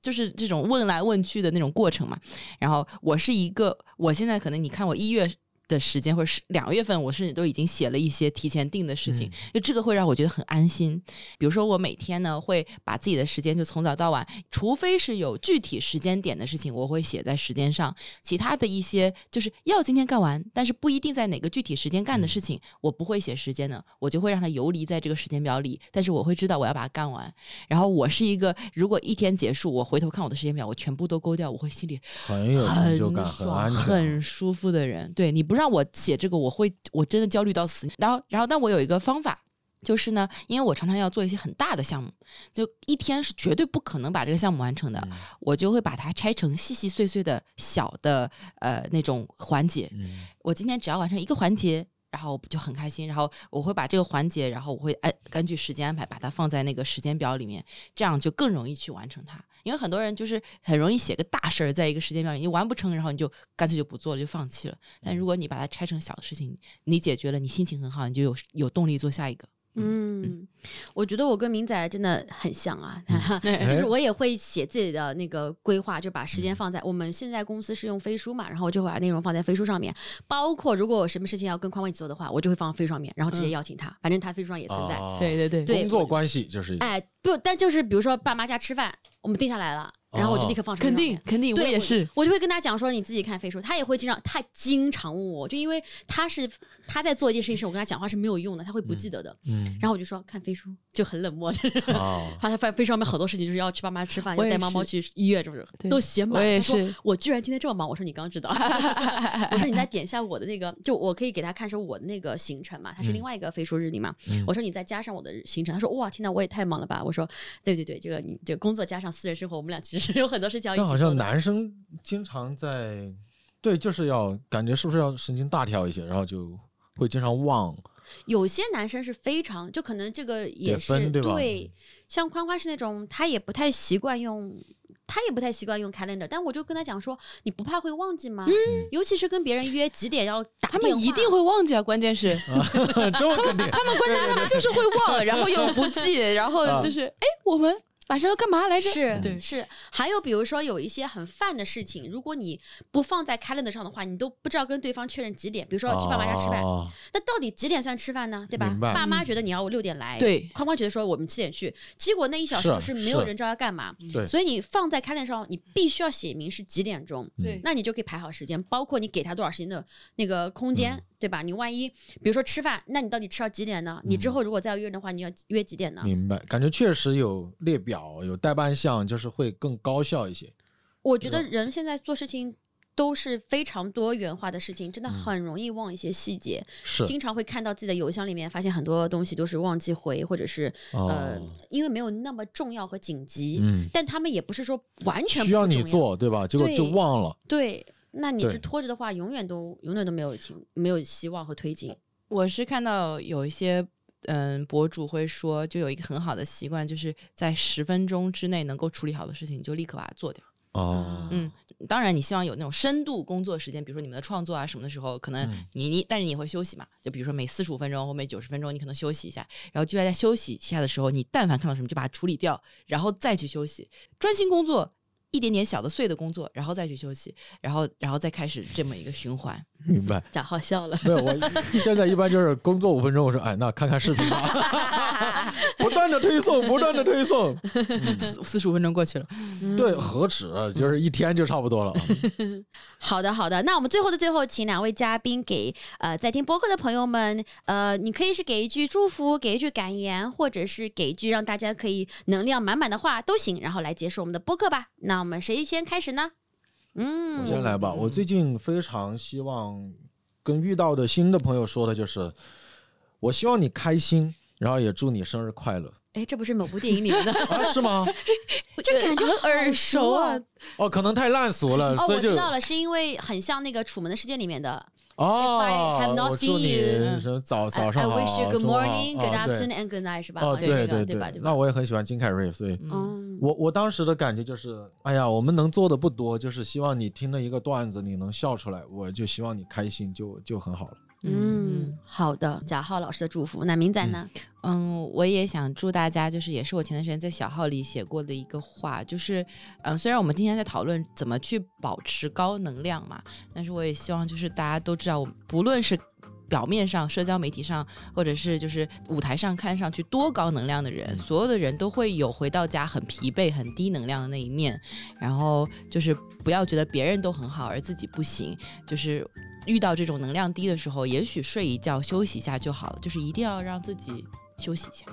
就是这种问来问去的那种过程嘛。然后我是一个，我现在可能你看我一月。的时间或者是两个月份，我甚至都已经写了一些提前定的事情，就这个会让我觉得很安心。比如说，我每天呢会把自己的时间就从早到晚，除非是有具体时间点的事情，我会写在时间上。其他的一些就是要今天干完，但是不一定在哪个具体时间干的事情，我不会写时间的，我就会让它游离在这个时间表里。但是我会知道我要把它干完。然后我是一个，如果一天结束，我回头看我的时间表，我全部都勾掉，我会心里很有成就感，很爽、安全。很舒服的人。对你不让我写这个，我会我真的焦虑到死。然后，然后，但我有一个方法。就是呢，因为我常常要做一些很大的项目，就一天是绝对不可能把这个项目完成的，嗯我就会把它拆成细细碎碎的小的呃那种环节。嗯我今天只要完成一个环节，然后我就很开心。然后我会把这个环节，然后我会按根据时间安排，把它放在那个时间表里面，这样就更容易去完成它。因为很多人就是很容易写个大事儿在一个时间表里，你完不成，然后你就干脆就不做了，就放弃了。但如果你把它拆成小的事情，你解决了，你心情很好，你就有有动力做下一个。嗯，我觉得我跟明仔真的很像啊，哎。就是我也会写自己的那个规划，就把时间放在我们现在公司是用飞书嘛，然后我就会把内容放在飞书上面，包括如果有什么事情要跟宽宽一起做的话，我就会放飞书上面，然后直接邀请他，反正他飞书上也存在。对对对工作关系就是哎，不，但就是比如说爸妈家吃饭，我们定下来了，然后我就立刻放上肯定肯定，我，也是。我就会跟他讲说你自己看飞书，他也会经常，他经常问我，就因为他是他在做一件事情时，我跟他讲话是没有用的，他会不记得的。嗯然后我就说看飞书就很冷漠，哦，他他飞飞书上面好多事情就是要去爸妈吃饭，要带猫猫去医院，是不是都写满？我也他说是我居然今天这么忙，我说你刚知道，我说你再点一下我的那个，就我可以给他看说我的那个行程嘛，他是另外一个飞书日历嘛。嗯我说你再加上我的行程，他说哇天呐，我也太忙了吧。我说对对对，这个你这个工作加上私人生活，我们俩其实是有很多是交易但好像。男生经常在，对，就是要感觉是不是要神经大条一些，然后就会经常忘。有些男生是非常，就可能这个也是分对吧像宽宽是那种他也不太习惯用，他也不太习惯用 calendar，但我就跟他讲说，你不怕会忘记吗？嗯尤其是跟别人约几点要打他，们一定会忘记啊！关键是 这我肯定。他们关键他们就是会忘，然后又不记，然后就是哎，我们晚上要干嘛来着？是对。是，还有比如说有一些很泛的事情，如果你不放在 calendar 上的话，你都不知道跟对方确认几点。比如说去爸妈家吃饭，哦。那到底几点算吃饭呢？对吧？爸妈觉得你要六点来，对。框框觉得说我们七点去，结果那一小时是是没有人知道要干嘛，对。所以你放在 calendar 上，你必须要写明是几点钟，对。那你就可以排好时间，包括你给他多少时间的那个空间，嗯对吧？你万一比如说吃饭，那你到底吃到几点呢？你嗯之后如果再要约人的话，你要约几点呢？明白，感觉确实有列表，有代办项，就是会更高效一些。我觉得人现在做事情。都是非常多元化的事情，真的很容易忘一些细节，嗯是经常会看到自己的邮箱里面，发现很多东西都是忘记回，或者是、呃哦，因为没有那么重要和紧急，嗯，但他们也不是说完全需要你做，对吧？结果就忘了。对，那你对就拖着的话，永远都永远都没有情没有希望和推进。我是看到有一些嗯博主会说，就有一个很好的习惯，就是在十分钟之内能够处理好的事情，你就立刻把它做掉。哦，嗯，当然你希望有那种深度工作时间，比如说你们的创作啊什么的时候，可能嗯你你，但是你会休息嘛？就比如说每四十五分钟或每九十分钟，你可能休息一下，然后就在在休息一下的时候，你但凡看到什么就把它处理掉，然后再去休息，专心工作。一点点小的碎的工作，然后再去休息，然后然后再开始这么一个循环。明白。贾浩笑了，没有，我 现在一般就是工作五分钟，我说哎，那看看视频吧，不断的推送，不断的推送。四四十五分钟过去了，对，何止，就是一天就差不多了。好的，好的。那我们最后的最后，请两位嘉宾给呃在听播客的朋友们，呃，你可以是给一句祝福，给一句感言，或者是给一句让大家可以能量满满的话都行，然后来结束我们的播客吧。那我们谁先开始呢？嗯，我先来吧。我最近非常希望跟遇到的新的朋友说的就是，我希望你开心，然后也祝你生日快乐。哎，这不是某部电影里面的，啊，是吗？这感觉很耳熟啊。哦，可能太烂俗了，哦，所以知道了，是因为很像那个《楚门的世界》里面的。哦 If I have not 我祝 seen 你 you，什么早早上 I 好 wish you good 中午好 morning, good 哦对 afternoon and good night，是吧？哦，对对这个对吧？对吧？那我也很喜欢金凯瑞，所以嗯，嗯，我我当时的感觉就是，哎呀，我们能做的不多，就是希望你听了一个段子，你能笑出来，我就希望你开心就就很好了。嗯，好的，贾浩老师的祝福。那明仔呢？嗯，我也想祝大家，就是也是我前段时间在小号里写过的一个话，就是，嗯，虽然我们今天在讨论怎么去保持高能量嘛，但是我也希望就是大家都知道，不论是表面上社交媒体上，或者是就是舞台上看上去多高能量的人，所有的人都会有回到家很疲惫、很低能量的那一面，然后就是不要觉得别人都很好而自己不行，就是。遇到这种能量低的时候，也许睡一觉休息一下就好了，就是一定要让自己休息一下。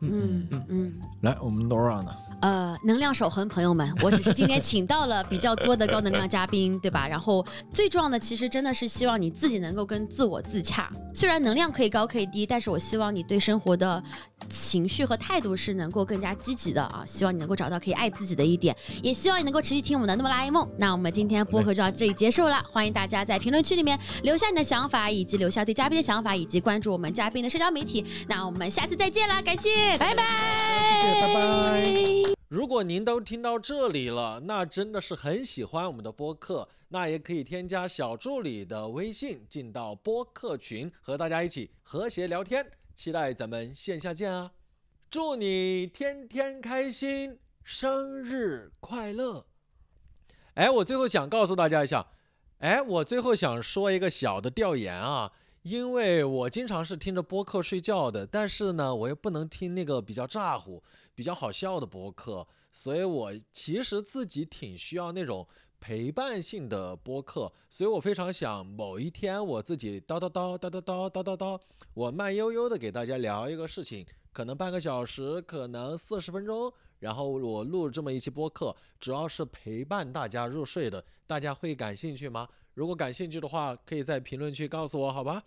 嗯嗯嗯。来，我们 Nora 呢？呃，能量守恒，朋友们，我只是今天请到了比较多的高能量嘉宾，对吧？然后最重要的，其实真的是希望你自己能够跟自我自洽。虽然能量可以高可以低，但是我希望你对生活的情绪和态度是能够更加积极的啊！希望你能够找到可以爱自己的一点，也希望你能够持续听我们的《那么拉 A 梦》。那我们今天播客就到这里结束了，欢迎大家在评论区里面留下你的想法，以及留下对嘉宾的想法，以及关注我们嘉宾的社交媒体。那我们下次再见啦，感谢，拜拜，谢谢，拜拜。如果您都听到这里了，那真的是很喜欢我们的播客，那也可以添加小助理的微信，进到播客群，和大家一起和谐聊天。期待咱们线下见啊！祝你天天开心，生日快乐！哎，我最后想告诉大家一下，哎，我最后想说一个小的调研啊，因为我经常是听着播客睡觉的，但是呢，我又不能听那个比较咋呼、比较好笑的播客，所以我其实自己挺需要那种陪伴性的播客，所以我非常想某一天我自己叨叨叨叨叨叨叨叨叨，我慢悠悠的给大家聊一个事情，可能半个小时，可能四十分钟。然后我录这么一期播客，主要是陪伴大家入睡的，大家会感兴趣吗？如果感兴趣的话，可以在评论区告诉我，好吧？